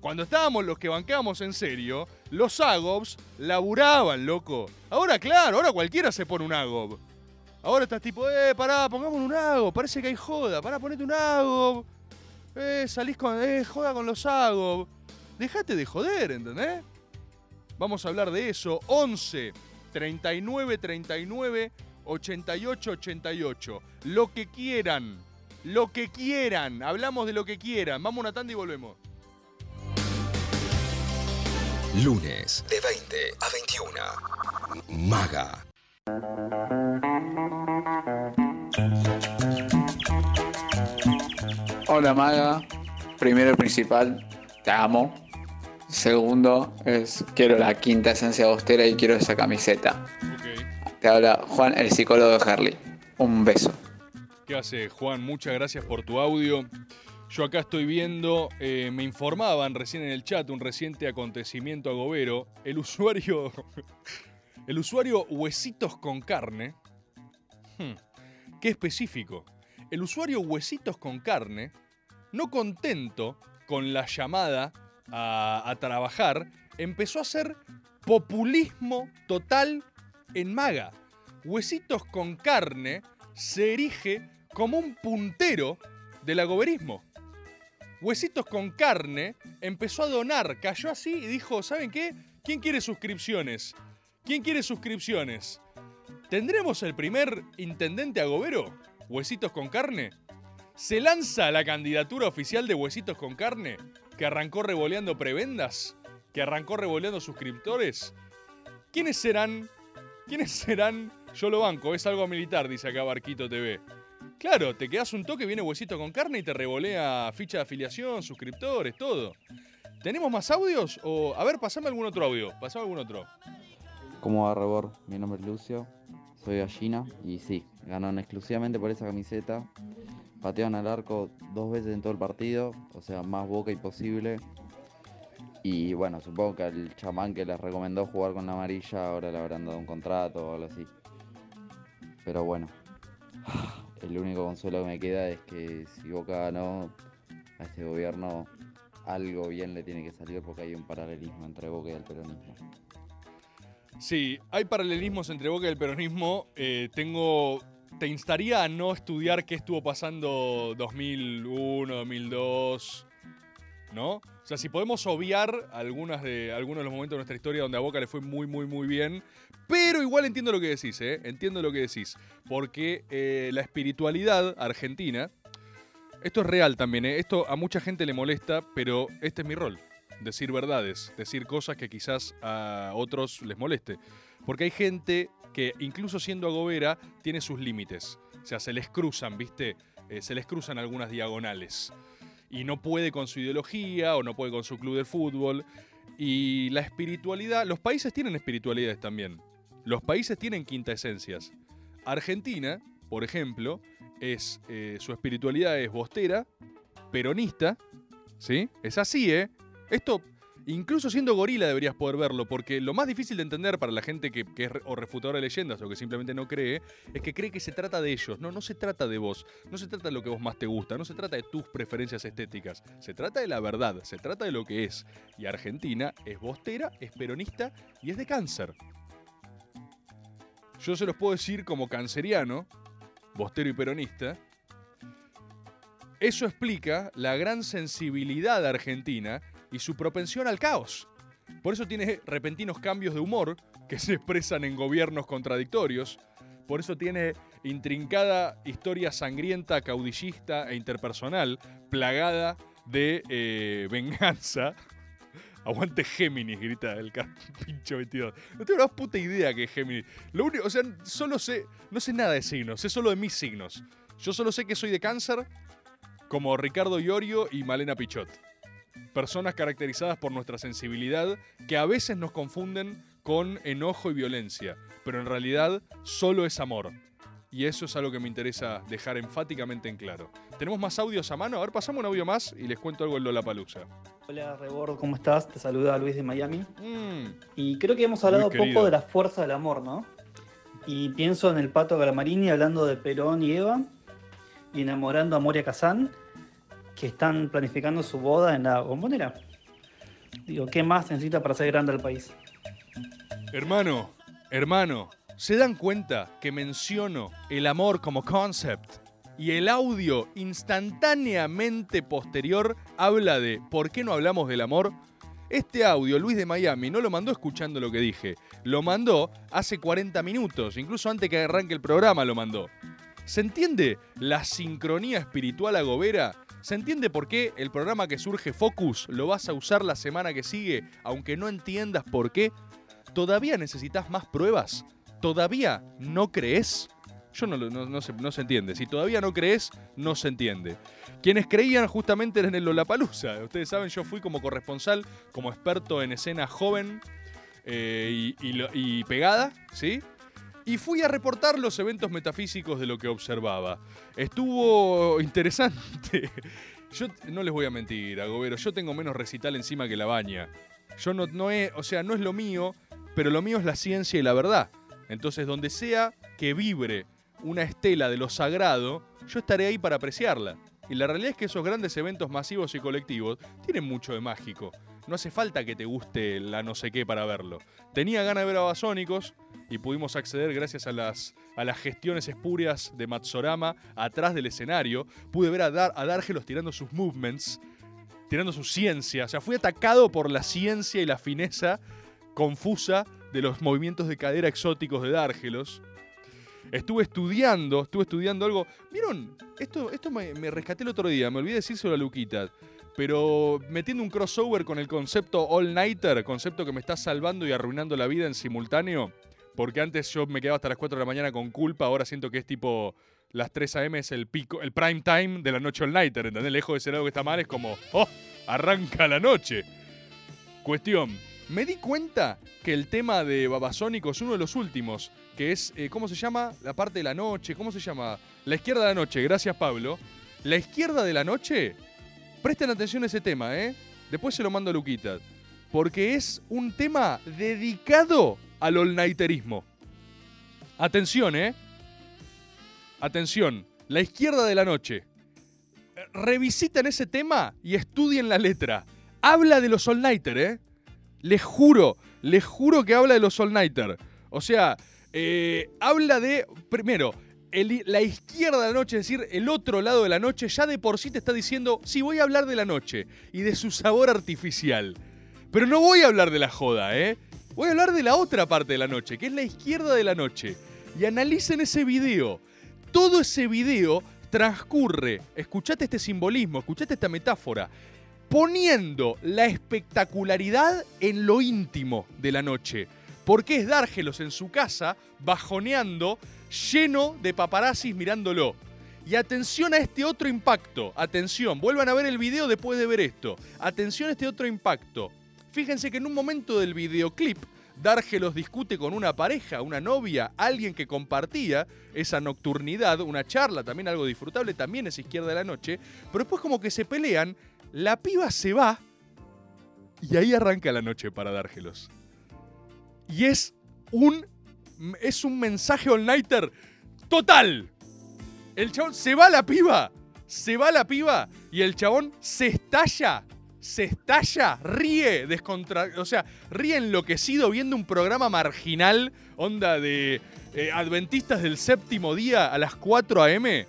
Cuando estábamos los que bancábamos en serio, los Agobs laburaban, loco. Ahora, claro, ahora cualquiera se pone un Agob. Ahora estás tipo, eh, pará, pongamos un Agob, parece que hay joda, pará, ponete un Agob. Eh, salís con, eh, joda con los Agob. Dejate de joder, ¿entendés? Vamos a hablar de eso. 11 39 39 88 88. Lo que quieran. Lo que quieran. Hablamos de lo que quieran. Vamos a una tanda y volvemos. Lunes de 20 a 21. Maga. Hola Maga, primero y principal, te amo. Segundo es quiero la quinta esencia bostera y quiero esa camiseta. Te habla Juan, el psicólogo de Harley. Un beso. ¿Qué hace, Juan? Muchas gracias por tu audio. Yo acá estoy viendo, eh, me informaban recién en el chat un reciente acontecimiento agobero. El usuario, el usuario Huesitos con Carne, hmm, qué específico. El usuario Huesitos con Carne, no contento con la llamada a, a trabajar, empezó a hacer populismo total en Maga. Huesitos con Carne se erige como un puntero del agoberismo. Huesitos con carne empezó a donar, cayó así y dijo, ¿saben qué? ¿Quién quiere suscripciones? ¿Quién quiere suscripciones? ¿Tendremos el primer intendente agobero? ¿Huesitos con carne? ¿Se lanza la candidatura oficial de Huesitos con carne? ¿Que arrancó revoleando prebendas? ¿Que arrancó revoleando suscriptores? ¿Quiénes serán? ¿Quiénes serán? Yo lo banco, es algo militar, dice acá Barquito TV. Claro, te quedas un toque, viene huesito con carne y te revolea ficha de afiliación, suscriptores, todo. ¿Tenemos más audios? O, a ver, pasame algún otro audio. Pasame algún otro. ¿Cómo va, Rebor? Mi nombre es Lucio, soy gallina y sí, ganaron exclusivamente por esa camiseta. Patearon al arco dos veces en todo el partido, o sea, más boca imposible. Y bueno, supongo que al chamán que les recomendó jugar con la amarilla ahora le habrán dado un contrato o algo así. Pero bueno, el único consuelo que me queda es que si Boca ganó a este gobierno, algo bien le tiene que salir porque hay un paralelismo entre Boca y el peronismo. Sí, hay paralelismos entre Boca y el peronismo. Eh, tengo. Te instaría a no estudiar qué estuvo pasando 2001, 2002. ¿No? O sea, si podemos obviar algunas de, algunos de los momentos de nuestra historia donde a Boca le fue muy, muy, muy bien. Pero igual entiendo lo que decís, ¿eh? Entiendo lo que decís. Porque eh, la espiritualidad argentina. Esto es real también, ¿eh? Esto a mucha gente le molesta, pero este es mi rol decir verdades, decir cosas que quizás a otros les moleste. Porque hay gente que, incluso siendo agobera, tiene sus límites. O sea, se les cruzan, ¿viste? Eh, se les cruzan algunas diagonales. Y no puede con su ideología o no puede con su club de fútbol. Y la espiritualidad, los países tienen espiritualidades también. Los países tienen quintaesencias. Argentina, por ejemplo, es eh, su espiritualidad es bostera, peronista, ¿sí? Es así, ¿eh? Esto, incluso siendo gorila, deberías poder verlo, porque lo más difícil de entender para la gente que, es o refutadora de leyendas o que simplemente no cree, es que cree que se trata de ellos. No, no se trata de vos. No se trata de lo que vos más te gusta. No se trata de tus preferencias estéticas. Se trata de la verdad. Se trata de lo que es. Y Argentina es bostera, es peronista y es de cáncer. Yo se los puedo decir como canceriano, bostero y peronista. Eso explica la gran sensibilidad de Argentina y su propensión al caos. Por eso tiene repentinos cambios de humor que se expresan en gobiernos contradictorios. Por eso tiene intrincada historia sangrienta, caudillista e interpersonal, plagada de eh, venganza. Aguante Géminis, grita el pincho 22. No tengo la más puta idea que es Géminis. Lo único, o sea, solo sé, no sé nada de signos, sé solo de mis signos. Yo solo sé que soy de cáncer, como Ricardo Iorio y Malena Pichot. Personas caracterizadas por nuestra sensibilidad que a veces nos confunden con enojo y violencia, pero en realidad solo es amor. Y eso es algo que me interesa dejar enfáticamente en claro. ¿Tenemos más audios a mano? A ver, pasamos un audio más y les cuento algo en Lollapalooza. Hola Rebord, ¿cómo estás? Te saluda Luis de Miami. Mm, Y creo que hemos hablado poco de la fuerza del amor, ¿no? Y pienso en el Pato Galamarini hablando de Perón y Eva y enamorando a Moria Kazán, que están planificando su boda en la bombonera. Digo, ¿qué más necesita para ser grande el país? Hermano, hermano, ¿se dan cuenta que menciono el amor como concept? Y el audio instantáneamente posterior habla de ¿por qué no hablamos del amor? Este audio, Luis de Miami, no lo mandó escuchando lo que dije. Lo mandó hace 40 minutos, incluso antes que arranque el programa lo mandó. ¿Se entiende la sincronía espiritual agobera ¿Se entiende por qué el programa que surge Focus lo vas a usar la semana que sigue, aunque no entiendas por qué? ¿Todavía necesitas más pruebas? ¿Todavía no crees? Yo no, no, no se, no se entiende. Si todavía no crees, no se entiende. Quienes creían justamente eran el Lollapalooza. Ustedes saben, yo fui como corresponsal, como experto en escena joven eh, y pegada, ¿sí? Y fui a reportar los eventos metafísicos de lo que observaba. Estuvo interesante. Yo no les voy a mentir, Agobero, yo tengo menos recital encima que la baña. Yo no, no es, o sea, no es lo mío, pero lo mío es la ciencia y la verdad. Entonces, donde sea que vibre una estela de lo sagrado, yo estaré ahí para apreciarla. Y la realidad es que esos grandes eventos masivos y colectivos tienen mucho de mágico. No hace falta que te guste la no sé qué para verlo. Tenía ganas de ver a Basónicos y pudimos acceder gracias a las, a las gestiones espurias de Matsorama atrás del escenario. Pude ver a, Dar, a Dargelos tirando sus movements, tirando su ciencia. O sea, fui atacado por la ciencia y la fineza confusa de los movimientos de cadera exóticos de Dárgelos. Estuve estudiando, estuve estudiando algo. ¿Vieron? Esto, esto me, me rescaté el otro día, me olvidé decírselo a Luquita. Pero metiendo un crossover con el concepto All Nighter, concepto que me está salvando y arruinando la vida en simultáneo. Porque antes yo me quedaba hasta las 4 de la mañana con culpa, ahora siento que es tipo las 3 a.m. es el pico, el prime time de la noche All Nighter, ¿entendés? Lejos de ser algo que está mal, es como, ¡oh! Arranca la noche. Cuestión, me di cuenta que el tema de Babasónico es uno de los últimos, que es, eh, ¿cómo se llama? La parte de la noche, ¿cómo se llama? La izquierda de la noche, gracias Pablo. La izquierda de la noche, presten atención a ese tema, ¿eh? Después se lo mando a Luquita. Porque es un tema dedicado al all-nighterismo. Atención, ¿eh? Atención, la izquierda de la noche. Revisiten ese tema y estudien la letra. Habla de los all-nighter, ¿eh? Les juro, les juro que habla de los all-nighter. O sea, eh, habla de, primero, el- la izquierda de la noche, es decir, el otro lado de la noche, ya de por sí te está diciendo, sí, voy a hablar de la noche y de su sabor artificial. Pero no voy a hablar de la joda, ¿eh? Voy a hablar de la otra parte de la noche, que es la izquierda de la noche. Y analicen ese video. Todo ese video transcurre, escuchate este simbolismo, escuchate esta metáfora, poniendo la espectacularidad en lo íntimo de la noche. Porque es Dárgelos en su casa, bajoneando, lleno de paparazzis mirándolo. Y atención a este otro impacto. Atención, vuelvan a ver el video después de ver esto. Atención a este otro impacto. Fíjense que en un momento del videoclip, Dárgelos discute con una pareja, una novia, alguien que compartía esa nocturnidad, una charla, también algo disfrutable, también es izquierda de la noche, pero después como que se pelean, la piba se va y ahí arranca la noche para Dárgelos. Y es un, es un mensaje all-nighter total. El chabón se va la piba, se va la piba y el chabón se estalla, se estalla, ríe, descontra, o sea, ríe enloquecido viendo un programa marginal, onda de eh, adventistas del séptimo día a las 4 a.m.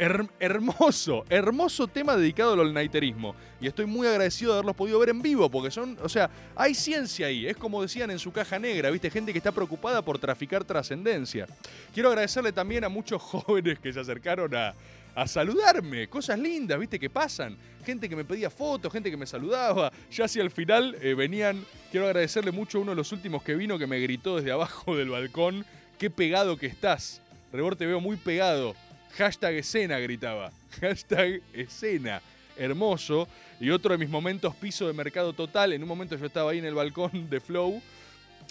Her- hermoso, hermoso tema dedicado al all-nighterismo. Y estoy muy agradecido de haberlos podido ver en vivo, porque son, o sea, hay ciencia ahí. Es como decían en su caja negra, ¿viste? Gente que está preocupada por traficar trascendencia. Quiero agradecerle también a muchos jóvenes que se acercaron a, a saludarme. Cosas lindas, ¿viste? Que pasan. Gente que me pedía fotos, gente que me saludaba. Ya hacia el final eh, venían. Quiero agradecerle mucho a uno de los últimos que vino que me gritó desde abajo del balcón. Qué pegado que estás. Rebor, te veo muy pegado. Hashtag escena, gritaba. Hashtag escena. Hermoso. Y otro de mis momentos piso de mercado total. En un momento yo estaba ahí en el balcón de Flow.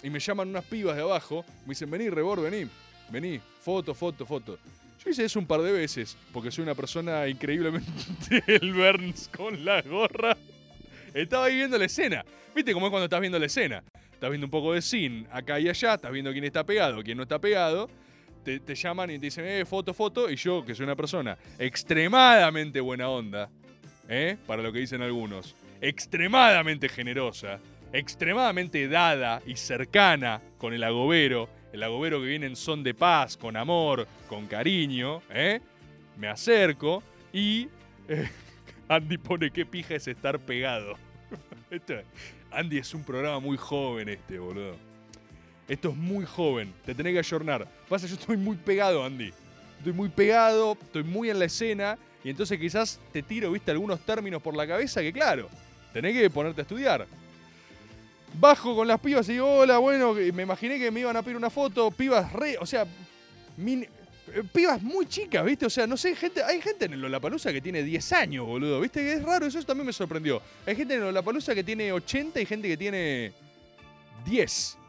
Y me llaman unas pibas de abajo. Me dicen, vení, Rebor, vení. Vení. Foto, foto, foto. Yo hice eso un par de veces. Porque soy una persona increíblemente el Burns con la gorra. Estaba ahí viendo la escena. ¿Viste cómo es cuando estás viendo la escena? Estás viendo un poco de scene acá y allá. Estás viendo quién está pegado, quién no está pegado te, llaman y te dicen, eh, foto, foto, y yo, que soy una persona extremadamente buena onda, ¿eh? para lo que dicen algunos, extremadamente generosa, extremadamente dada y cercana con el agobero, el agobero que viene en son de paz, con amor, con cariño, ¿eh? me acerco y eh, Andy pone qué pija es estar pegado. Andy es un programa muy joven este, boludo. Esto es muy joven, te tenés que ayornar. Pasa, yo estoy muy pegado, Andy. Estoy muy pegado, estoy muy en la escena Y entonces quizás te tiro, viste, algunos términos por la cabeza que, claro, tenés que ponerte a estudiar. Bajo con las pibas y digo, hola, bueno, me imaginé que me iban a pedir una foto, pibas re, o sea, eh, pibas muy chicas, ¿viste? O sea, no sé, gente, hay gente en el Lollapalooza que tiene 10 años, boludo, ¿viste? Que es raro, eso también me sorprendió. Hay gente en el Lollapalooza que tiene 80 y gente que tiene 10.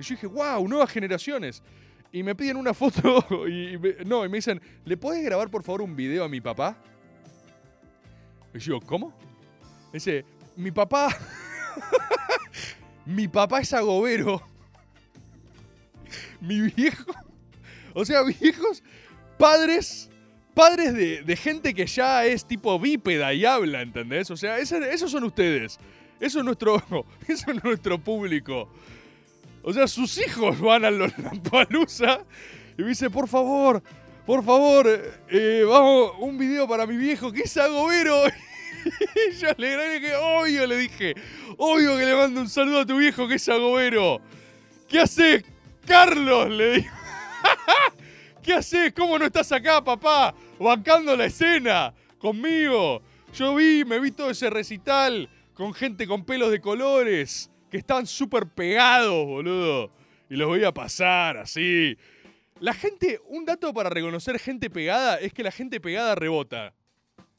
Y yo dije, wow, nuevas generaciones. Y me piden una foto y, me- no, y me dicen, ¿le podés grabar por favor un video a mi papá? Y yo, ¿cómo? Dice, mi papá. mi papá es agobero. mi viejo. O sea, viejos, padres. Padres de, de gente que ya es tipo bípeda y habla, ¿entendés? O sea, esos son ustedes. Eso es nuestro, eso es nuestro público. O sea, sus hijos van a Lollapalooza y me dice, por favor, por favor, eh, vamos, un video para mi viejo que es agobero. Y yo le que, obvio, le dije, obvio que le mando un saludo a tu viejo que es agobero. ¿Qué haces, Carlos? Le digo. ¿Qué haces? ¿Cómo no estás acá, papá? Bancando la escena conmigo. Yo vi, me vi todo ese recital con gente con pelos de colores que estaban súper pegados, boludo. Y los voy a pasar así. La gente, un dato para reconocer gente pegada es que la gente pegada rebota.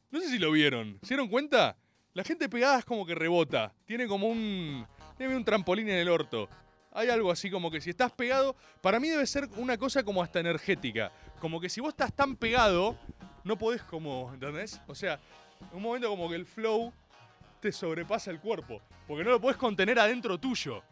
No sé si lo vieron. ¿Se dieron cuenta? La gente pegada es como que rebota. Tiene como un. Tiene un trampolín en el orto. Hay algo así como que si estás pegado. Para mí debe ser una cosa como hasta energética. Como que si vos estás tan pegado, no podés como. ¿Entendés? O sea, un momento como que el flow te sobrepasa el cuerpo. Porque no lo podés contener adentro tuyo.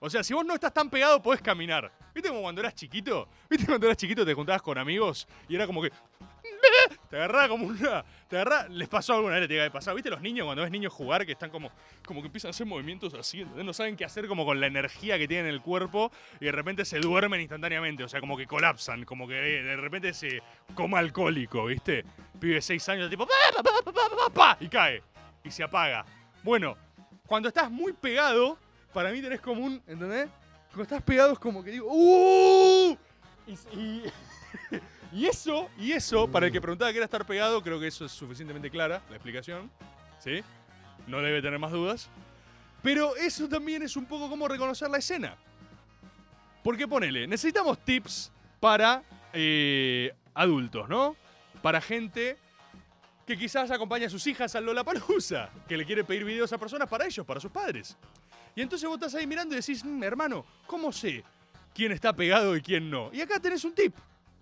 O sea, si vos no estás tan pegado, podés caminar. ¿Viste como cuando eras chiquito? ¿Viste cuando eras chiquito te juntabas con amigos y era como que. Te agarraba como una. Te agarraba. Les pasó alguna vez, te que pasado. ¿Viste los niños cuando ves niños jugar que están como. Como que empiezan a hacer movimientos así, ¿entendés? No saben qué hacer como con la energía que tienen en el cuerpo y de repente se duermen instantáneamente. O sea, como que colapsan. Como que eh, de repente se. coma alcohólico, ¿viste? Pibe de 6 años, tipo. Y cae. Y se apaga. Bueno, cuando estás muy pegado, para mí tenés como un. ¿Entendés? Cuando estás pegado es como que digo. ¡Uh! Y, y- eso, y eso, para el que preguntaba qué era estar pegado, creo que eso es suficientemente clara, la explicación. ¿Sí? No debe tener más dudas. Pero eso también es un poco como reconocer la escena. Porque ponele, necesitamos tips para eh, adultos, ¿no? Para gente que quizás acompaña a sus hijas al Lollapalooza, que le quiere pedir videos a personas para ellos, para sus padres. Y entonces vos estás ahí mirando y decís, "Mm, hermano, ¿cómo sé quién está pegado y quién no? Y acá tenés un tip.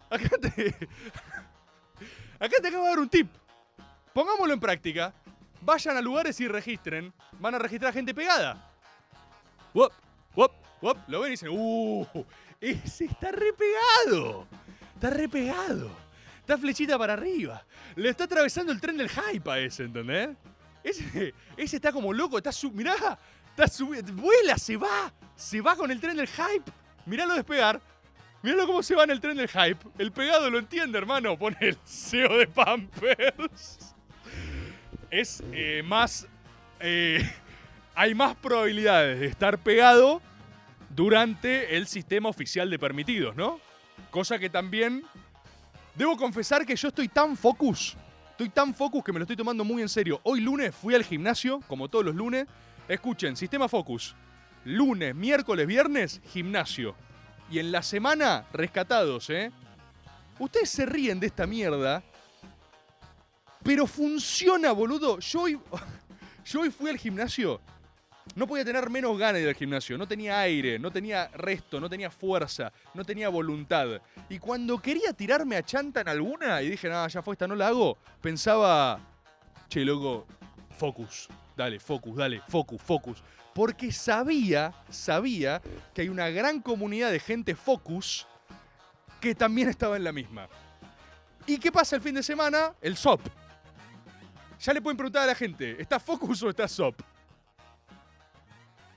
Acá te, acá te acabo de dar un tip. Pongámoslo en práctica. Vayan a lugares y registren. Van a registrar gente pegada. Wop, wop, wop. Lo ven y dicen, ¡uh! Ese está re pegado. Está re pegado. Está flechita para arriba. Le está atravesando el tren del hype a ese, ¿entendés? Ese, ese está como loco. Está su, mirá, está subiendo. Vuela, se va. Se va con el tren del hype. Miralo despegar. Míralo cómo se va en el tren del hype. El pegado lo entiende, hermano. Pone el CEO de Pampers. Es eh, más. eh, hay más probabilidades de estar pegado durante el sistema oficial de permitidos, ¿no? Cosa que también. Debo confesar que yo estoy tan focus. Estoy tan focus que me lo estoy tomando muy en serio. Hoy lunes fui al gimnasio, como todos los lunes. Escuchen, sistema focus. Lunes, miércoles, viernes, gimnasio. Y en la semana, rescatados, ¿eh? Ustedes se ríen de esta mierda. Pero funciona, boludo. Yo hoy, yo hoy fui al gimnasio. No podía tener menos ganas de ir gimnasio. No tenía aire, no tenía resto, no tenía fuerza, no tenía voluntad. Y cuando quería tirarme a chanta en alguna y dije, nada, ya fue esta, no la hago, pensaba, che, loco, focus. Dale, focus, dale, focus, focus. Porque sabía, sabía que hay una gran comunidad de gente focus que también estaba en la misma. ¿Y qué pasa el fin de semana? El SOP. Ya le pueden preguntar a la gente, ¿está focus o está SOP?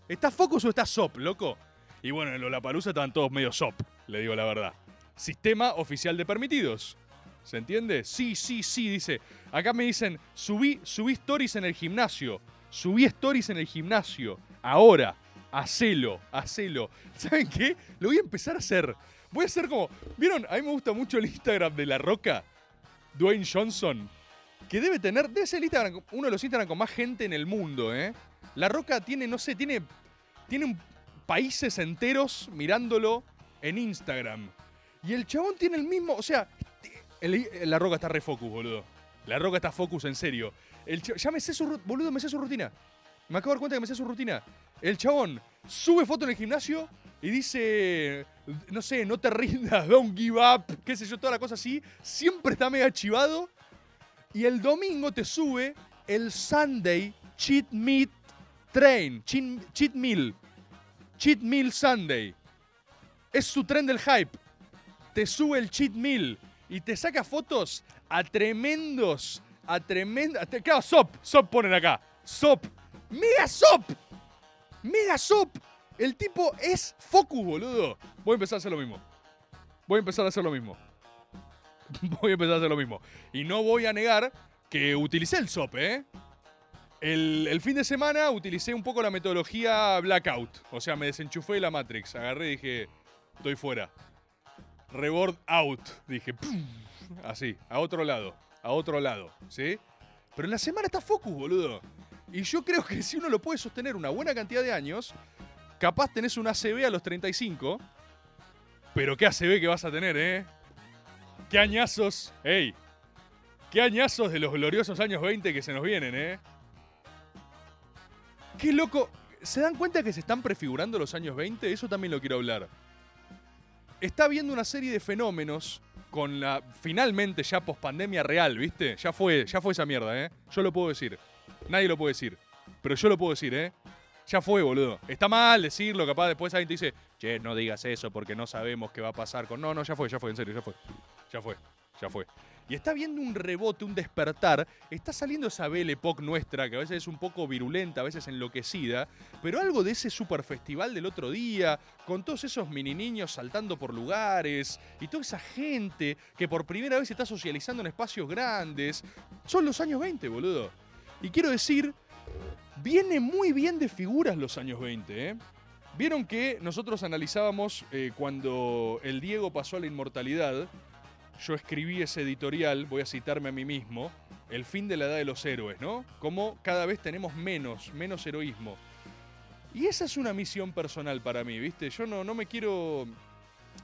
¿Está focus o está SOP, loco? Y bueno, en Lollapalooza estaban todos medio SOP, le digo la verdad. Sistema oficial de permitidos. ¿Se entiende? Sí, sí, sí, dice. Acá me dicen, subí, subí stories en el gimnasio. Subí stories en el gimnasio. Ahora, hacelo, hacelo. ¿Saben qué? Lo voy a empezar a hacer. Voy a hacer como. ¿Vieron? A mí me gusta mucho el Instagram de La Roca. Dwayne Johnson. que debe tener, debe ser el Instagram, uno de los Instagram con más gente en el mundo, ¿eh? La Roca tiene, no sé, tiene, tiene países enteros mirándolo en Instagram. Y el chabón tiene el mismo, o sea, La Roca está re focus, boludo. La Roca está focus, en serio. El ya me sé su, boludo, me sé su rutina. Me acabo de dar cuenta que me sé su rutina. El chabón sube foto en el gimnasio y dice, no sé, no te rindas, don't give up, qué sé yo, toda la cosa así. Siempre está mega chivado. Y el domingo te sube el Sunday Cheat Meat Train, cheat, cheat Meal. Cheat Meal Sunday. Es su tren del hype. Te sube el Cheat Meal y te saca fotos a tremendos, a tremendos. Claro, Sop, Sop ponen acá. Sop. Mega Sop. Mega Sop. El tipo es focus, boludo. Voy a empezar a hacer lo mismo. Voy a empezar a hacer lo mismo. Voy a empezar a hacer lo mismo. Y no voy a negar que utilicé el SOP, ¿eh? El, el fin de semana utilicé un poco la metodología blackout. O sea, me desenchufé de la Matrix. Agarré y dije, estoy fuera. Reward out. Dije, así, a otro lado. A otro lado, ¿sí? Pero en la semana está focus, boludo. Y yo creo que si uno lo puede sostener una buena cantidad de años, capaz tenés un ACB a los 35. Pero qué ACB que vas a tener, ¿eh? Qué añazos, ey. Qué añazos de los gloriosos años 20 que se nos vienen, ¿eh? Qué loco. ¿Se dan cuenta que se están prefigurando los años 20? Eso también lo quiero hablar. Está habiendo una serie de fenómenos con la finalmente ya pospandemia real, ¿viste? Ya fue, ya fue esa mierda, ¿eh? Yo lo puedo decir. Nadie lo puede decir. Pero yo lo puedo decir, ¿eh? Ya fue, boludo. Está mal decirlo, capaz después alguien te dice, che, no digas eso porque no sabemos qué va a pasar con. No, no, ya fue, ya fue, en serio, ya fue. Ya fue, ya fue. Y está viendo un rebote, un despertar. Está saliendo esa Belle Époque nuestra, que a veces es un poco virulenta, a veces enloquecida. Pero algo de ese super festival del otro día, con todos esos mini niños saltando por lugares, y toda esa gente que por primera vez está socializando en espacios grandes. Son los años 20, boludo. Y quiero decir, viene muy bien de figuras los años 20, ¿eh? Vieron que nosotros analizábamos eh, cuando el Diego pasó a la inmortalidad. Yo escribí ese editorial, voy a citarme a mí mismo, El fin de la edad de los héroes, ¿no? Como cada vez tenemos menos, menos heroísmo. Y esa es una misión personal para mí, ¿viste? Yo no, no me quiero.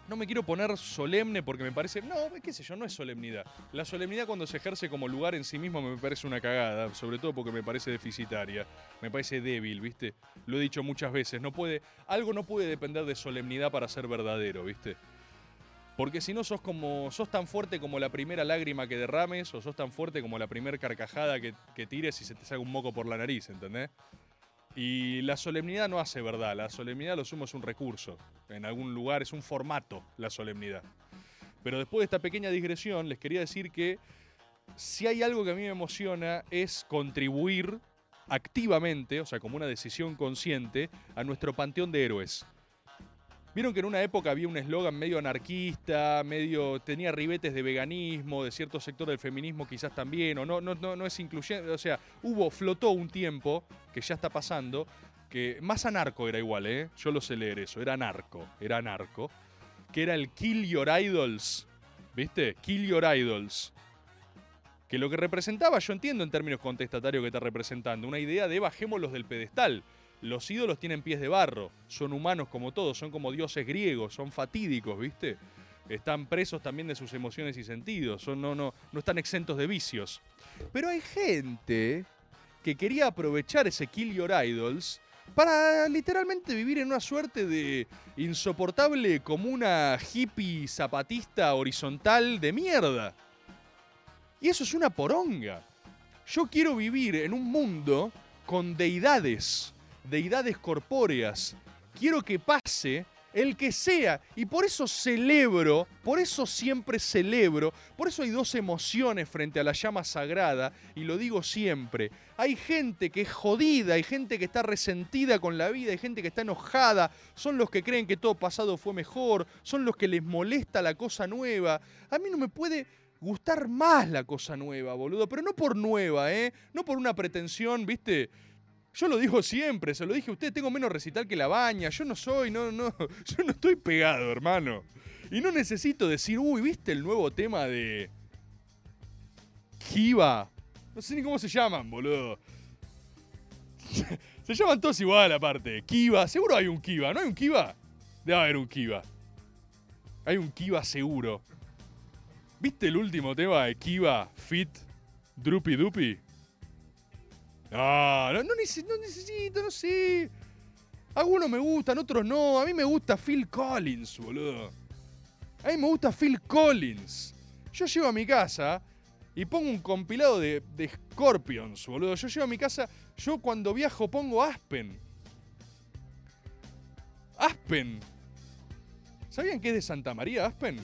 No me quiero poner solemne porque me parece. No, qué sé yo, no es solemnidad. La solemnidad cuando se ejerce como lugar en sí mismo me parece una cagada, sobre todo porque me parece deficitaria, me parece débil, ¿viste? Lo he dicho muchas veces, no puede. Algo no puede depender de solemnidad para ser verdadero, ¿viste? Porque si no sos como. sos tan fuerte como la primera lágrima que derrames, o sos tan fuerte como la primera carcajada que, tires y se te salga un moco por la nariz, ¿entendés? Y la solemnidad no hace verdad, la solemnidad lo sumo es un recurso. En algún lugar es un formato la solemnidad. Pero después de esta pequeña digresión, les quería decir que si hay algo que a mí me emociona es contribuir activamente, o sea, como una decisión consciente, a nuestro panteón de héroes. Vieron que en una época había un eslogan medio anarquista, medio tenía ribetes de veganismo, de cierto sector del feminismo quizás también, o no, no, no, no es incluyente, o sea, hubo, flotó un tiempo, que ya está pasando, que más anarco era igual, ¿eh? Yo lo sé leer eso, era anarco, era anarco, que era el Kill Your Idols, ¿viste? Kill Your Idols. Que lo que representaba, yo entiendo en términos contestatarios que está representando, una idea de bajémoslos del pedestal. Los ídolos tienen pies de barro, son humanos como todos, son como dioses griegos, son fatídicos, ¿viste? Están presos también de sus emociones y sentidos, son, no, no, no están exentos de vicios. Pero hay gente que quería aprovechar ese Kill Your Idols para literalmente vivir en una suerte de insoportable comuna hippie zapatista horizontal de mierda. Y eso es una poronga. Yo quiero vivir en un mundo con deidades, deidades corpóreas. Quiero que pase el que sea. Y por eso celebro, por eso siempre celebro, por eso hay dos emociones frente a la llama sagrada, y lo digo siempre. Hay gente que es jodida, hay gente que está resentida con la vida, hay gente que está enojada, son los que creen que todo pasado fue mejor, son los que les molesta la cosa nueva. A mí no me puede gustar más la cosa nueva, boludo, pero no por nueva, ¿eh? No por una pretensión, ¿viste? Yo lo digo siempre, se lo dije a usted, tengo menos recital que la baña, yo no soy, no, no, yo no estoy pegado, hermano. Y no necesito decir, uy, ¿viste el nuevo tema de Kiva No sé ni cómo se llaman, boludo. Se llaman todos igual, aparte. Kiva, seguro hay un Kiva. ¿No hay un Kiva? Debe haber un Kiva. Hay un Kiva seguro. ¿Viste el último tema de Kiva Fit Droopy Doopy? No, no, no, neces- no necesito, no sé. Algunos me gustan, otros no. A mí me gusta Phil Collins, boludo. A mí me gusta Phil Collins. Yo llego a mi casa y pongo un compilado de, de Scorpions, boludo. Yo llego a mi casa, yo cuando viajo pongo Aspen. Aspen. ¿Sabían que es de Santa María, Aspen?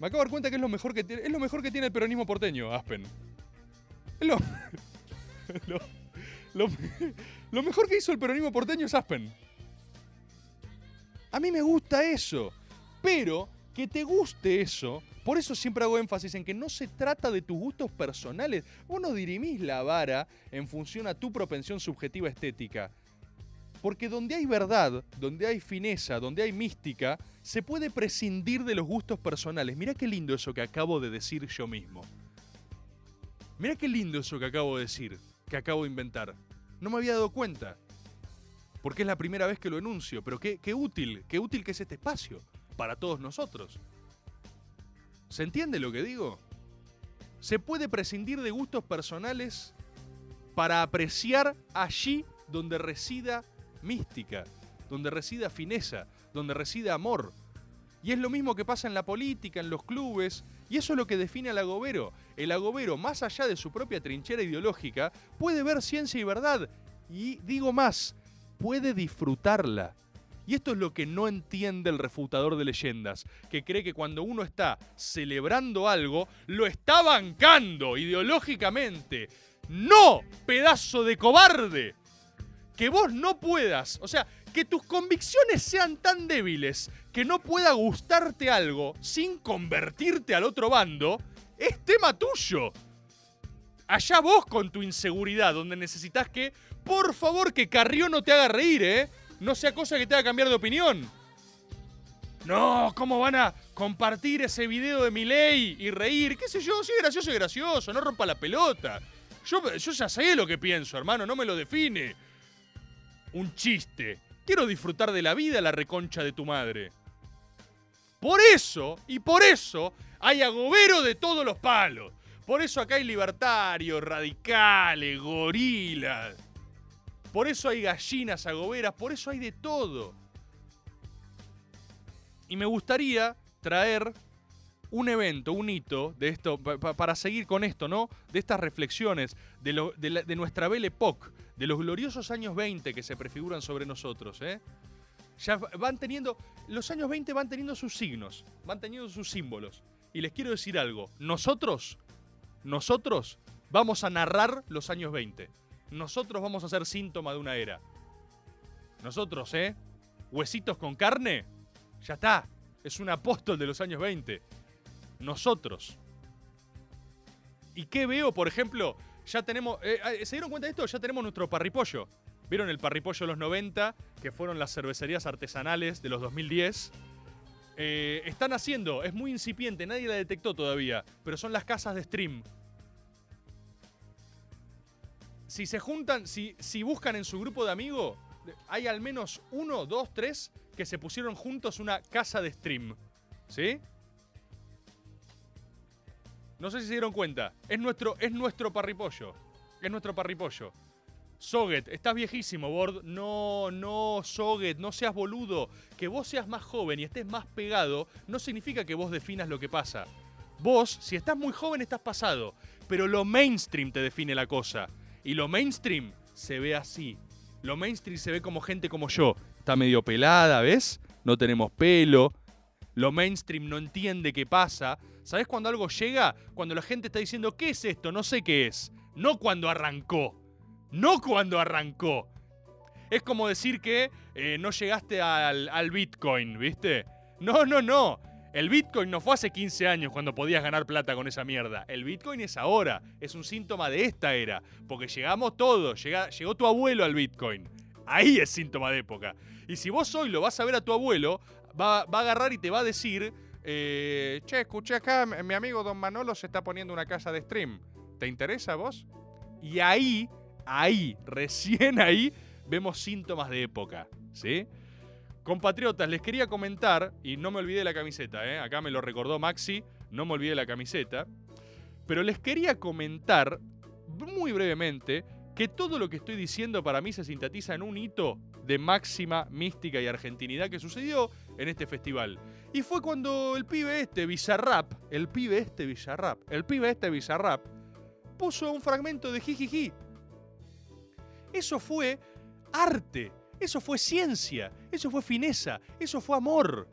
Me acabo de dar cuenta que es lo mejor que tiene, es lo mejor que tiene el peronismo porteño, Aspen. Es lo, lo, mejor que hizo el peronismo porteño es Aspen. A mí me gusta eso. Pero que te guste eso, por eso siempre hago énfasis en que no se trata de tus gustos personales. Vos no dirimís la vara en función a tu propensión subjetiva estética. Porque donde hay verdad, donde hay fineza, donde hay mística, se puede prescindir de los gustos personales. Mirá qué lindo eso que acabo de decir yo mismo. Mirá qué lindo eso que acabo de decir, que acabo de inventar. No me había dado cuenta. Porque es la primera vez que lo enuncio, pero qué, útil, qué útil que es este espacio para todos nosotros. ¿Se entiende lo que digo? Se puede prescindir de gustos personales para apreciar allí donde resida mística, donde resida fineza, donde resida amor. Y es lo mismo que pasa en la política, en los clubes, y eso es lo que define al agobero. El agobero, más allá de su propia trinchera ideológica, puede ver ciencia y verdad, y digo más, puede disfrutarla. Y esto es lo que no entiende el refutador de leyendas, que cree que cuando uno está celebrando algo, lo está bancando ideológicamente. ¡No, pedazo de cobarde! Que vos no puedas, o sea, que tus convicciones sean tan débiles que no pueda gustarte algo sin convertirte al otro bando, es tema tuyo. Allá vos con tu inseguridad, donde necesitas que, por favor, que Carrió no te haga reír, ¿eh? No sea cosa que te haga cambiar de opinión. No, ¿cómo van a compartir ese video de Milei y reír? ¿Qué sé yo? Si es gracioso, es gracioso, no rompa la pelota. Yo, yo ya sé lo que pienso, hermano, no me lo define. Un chiste. Quiero disfrutar de la vida, la reconcha de tu madre. Por eso, y por eso, hay agobero de todos los palos. Por eso acá hay libertarios, radicales, gorilas. Por eso hay gallinas agoberas, por eso hay de todo. Y me gustaría traer un evento, un hito de esto, pa- pa- para seguir con esto, ¿no? De estas reflexiones, de, lo- de la- de nuestra Belle Époque, de los gloriosos años 20 que se prefiguran sobre nosotros, ¿eh? Ya va- van teniendo, los años 20 van teniendo sus signos, van teniendo sus símbolos. Y les quiero decir algo, nosotros, nosotros vamos a narrar los años 20. Nosotros vamos a ser síntoma de una era. Nosotros, ¿eh? Huesitos con carne, ya está. Es un apóstol de los años 20. Nosotros. ¿Y qué veo, por ejemplo? Ya tenemos. eh, eh, ¿Se dieron cuenta de esto? Ya tenemos nuestro parripollo. ¿Vieron el parripollo de los 90? Que fueron las cervecerías artesanales de los 2010. Eh, están haciendo, es muy incipiente, nadie la detectó todavía, pero son las casas de stream. Si se juntan, si, si buscan en su grupo de amigos, hay al menos uno, dos, tres que se pusieron juntos una casa de stream. ¿Sí? No sé si se dieron cuenta. Es nuestro, es nuestro parripollo. Es nuestro parripollo. Soget, estás viejísimo, Bord. No, no, Soget, no seas boludo. Que vos seas más joven y estés más pegado no significa que vos definas lo que pasa. Vos, si estás muy joven, estás pasado. Pero lo mainstream te define la cosa. Y lo mainstream se ve así. Lo mainstream se ve como gente como yo. Está medio pelada, ¿ves? No tenemos pelo. Lo mainstream no entiende qué pasa. ¿Sabes cuando algo llega? Cuando la gente está diciendo, ¿qué es esto? No sé qué es. No cuando arrancó. No cuando arrancó. Es como decir que eh, no llegaste al, al Bitcoin, ¿viste? No, no, no. El Bitcoin no fue hace 15 años cuando podías ganar plata con esa mierda. El Bitcoin es ahora. Es un síntoma de esta era. Porque llegamos todos. Llega- llegó tu abuelo al Bitcoin. Ahí es síntoma de época. Y si vos hoy lo vas a ver a tu abuelo, va, a agarrar y te va a decir, eh, che, escuché acá, mi amigo Don Manolo se está poniendo una casa de stream. ¿Te interesa vos? Y ahí, ahí, recién ahí, vemos síntomas de época, ¿sí? Compatriotas, les quería comentar, y no me olvidé de la camiseta, ¿eh? acá me lo recordó Maxi, no me olvidé la camiseta, pero les quería comentar muy brevemente que todo lo que estoy diciendo para mí se sintetiza en un hito de máxima mística y argentinidad que sucedió en este festival. Y fue cuando el pibe este, Bizarrap, el pibe este Bizarrap, el pibe este Bizarrap, puso un fragmento de Jijiji. Eso fue arte, eso fue ciencia, eso fue fineza, eso fue amor.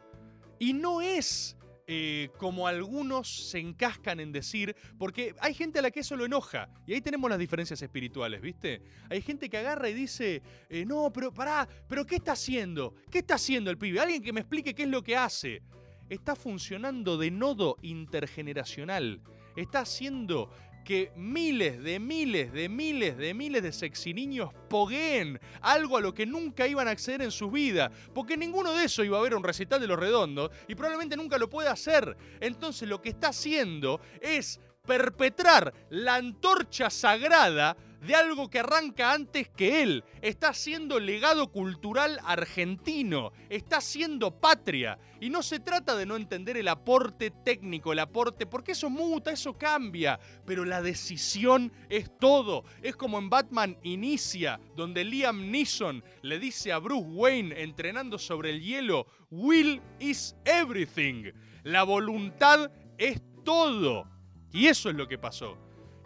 Y no es eh, como algunos se encascan en decir, porque hay gente a la que eso lo enoja, y ahí tenemos las diferencias espirituales, ¿viste? Hay gente que agarra y dice, eh, no, pero pará, pero ¿qué está haciendo? ¿Qué está haciendo el pibe? Alguien que me explique qué es lo que hace. Está funcionando de nodo intergeneracional. Está haciendo que miles de miles de miles de miles de sexy niños pogueen algo a lo que nunca iban a acceder en su vida, porque ninguno de esos iba a ver un recital de los redondos y probablemente nunca lo pueda hacer. Entonces lo que está haciendo es perpetrar la antorcha sagrada de algo que arranca antes que él. Está siendo legado cultural argentino, está siendo patria. Y no se trata de no entender el aporte técnico, el aporte, porque eso muta, eso cambia, pero la decisión es todo. Es como en Batman Inicia, donde Liam Neeson le dice a Bruce Wayne entrenando sobre el hielo, Will is everything. La voluntad es todo. Y eso es lo que pasó.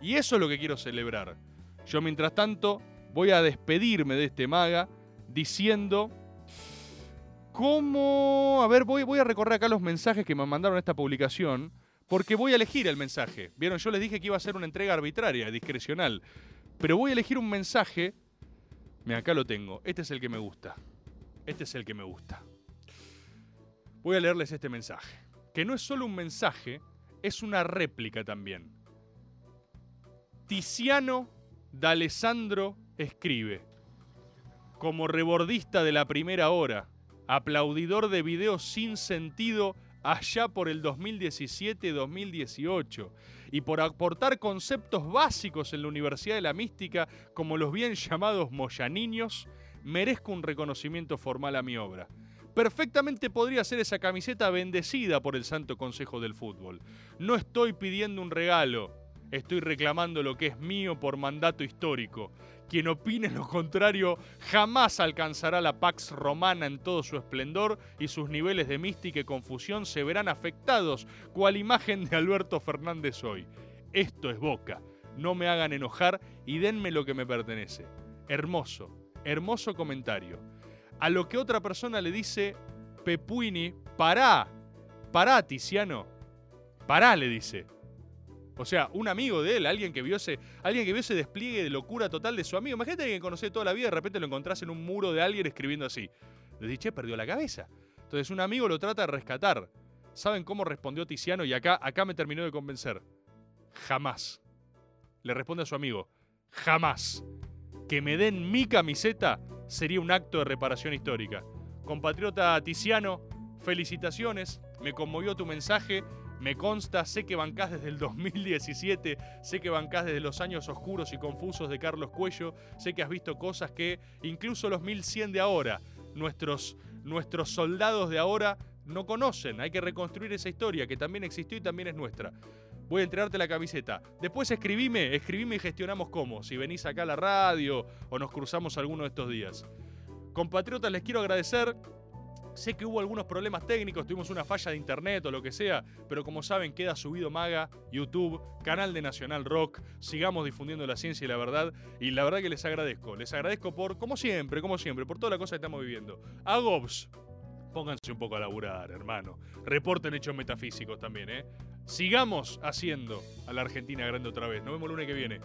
Y eso es lo que quiero celebrar. Yo mientras tanto voy a despedirme de este maga diciendo cómo... A ver, voy, voy a recorrer acá los mensajes que me mandaron esta publicación porque voy a elegir el mensaje. Vieron, yo les dije que iba a ser una entrega arbitraria, discrecional. Pero voy a elegir un mensaje. Mira, acá lo tengo. Este es el que me gusta. Este es el que me gusta. Voy a leerles este mensaje. Que no es solo un mensaje, es una réplica también. Tiziano D'Alessandro escribe, como rebordista de la primera hora, aplaudidor de videos sin sentido allá por el 2017-2018 y por aportar conceptos básicos en la Universidad de la Mística como los bien llamados moyaniños, merezco un reconocimiento formal a mi obra. Perfectamente podría ser esa camiseta bendecida por el Santo Consejo del Fútbol. No estoy pidiendo un regalo, Estoy reclamando lo que es mío por mandato histórico. Quien opine lo contrario jamás alcanzará la Pax Romana en todo su esplendor y sus niveles de mística y confusión se verán afectados cual imagen de Alberto Fernández hoy. Esto es Boca. No me hagan enojar y denme lo que me pertenece. Hermoso, hermoso comentario. A lo que otra persona le dice, Pepuini, pará, pará, Tiziano. Pará, le dice. O sea, un amigo de él, alguien que vio ese, alguien que vio ese despliegue de locura total de su amigo. Imagínate que conoce toda la vida y de repente lo encontrás en un muro de alguien escribiendo así. Le dije, perdió la cabeza. Entonces un amigo lo trata de rescatar. ¿Saben cómo respondió Tiziano? Y acá, acá me terminó de convencer. Jamás. Le responde a su amigo. Jamás. Que me den mi camiseta sería un acto de reparación histórica. Compatriota Tiziano, felicitaciones. Me conmovió tu mensaje me consta, sé que bancás desde el 2017, sé que bancás desde los años oscuros y confusos de Carlos Cuello, sé que has visto cosas que incluso los 1100 de ahora, nuestros, nuestros soldados de ahora no conocen. Hay que reconstruir esa historia que también existió y también es nuestra. Voy a entregarte la camiseta. Después escribime, escribime y gestionamos cómo. Si venís acá a la radio o nos cruzamos alguno de estos días. Compatriotas, les quiero agradecer Sé que hubo algunos problemas técnicos, tuvimos una falla de internet o lo que sea, pero como saben queda subido Maga, YouTube, canal de Nacional Rock, sigamos difundiendo la ciencia y la verdad y la verdad que les agradezco, les agradezco por, como siempre, como siempre, por toda la cosa que estamos viviendo. A Gobs, pónganse un poco a laburar, hermano. Reporten hechos metafísicos también, ¿eh? Sigamos haciendo a la Argentina grande otra vez. Nos vemos el lunes que viene.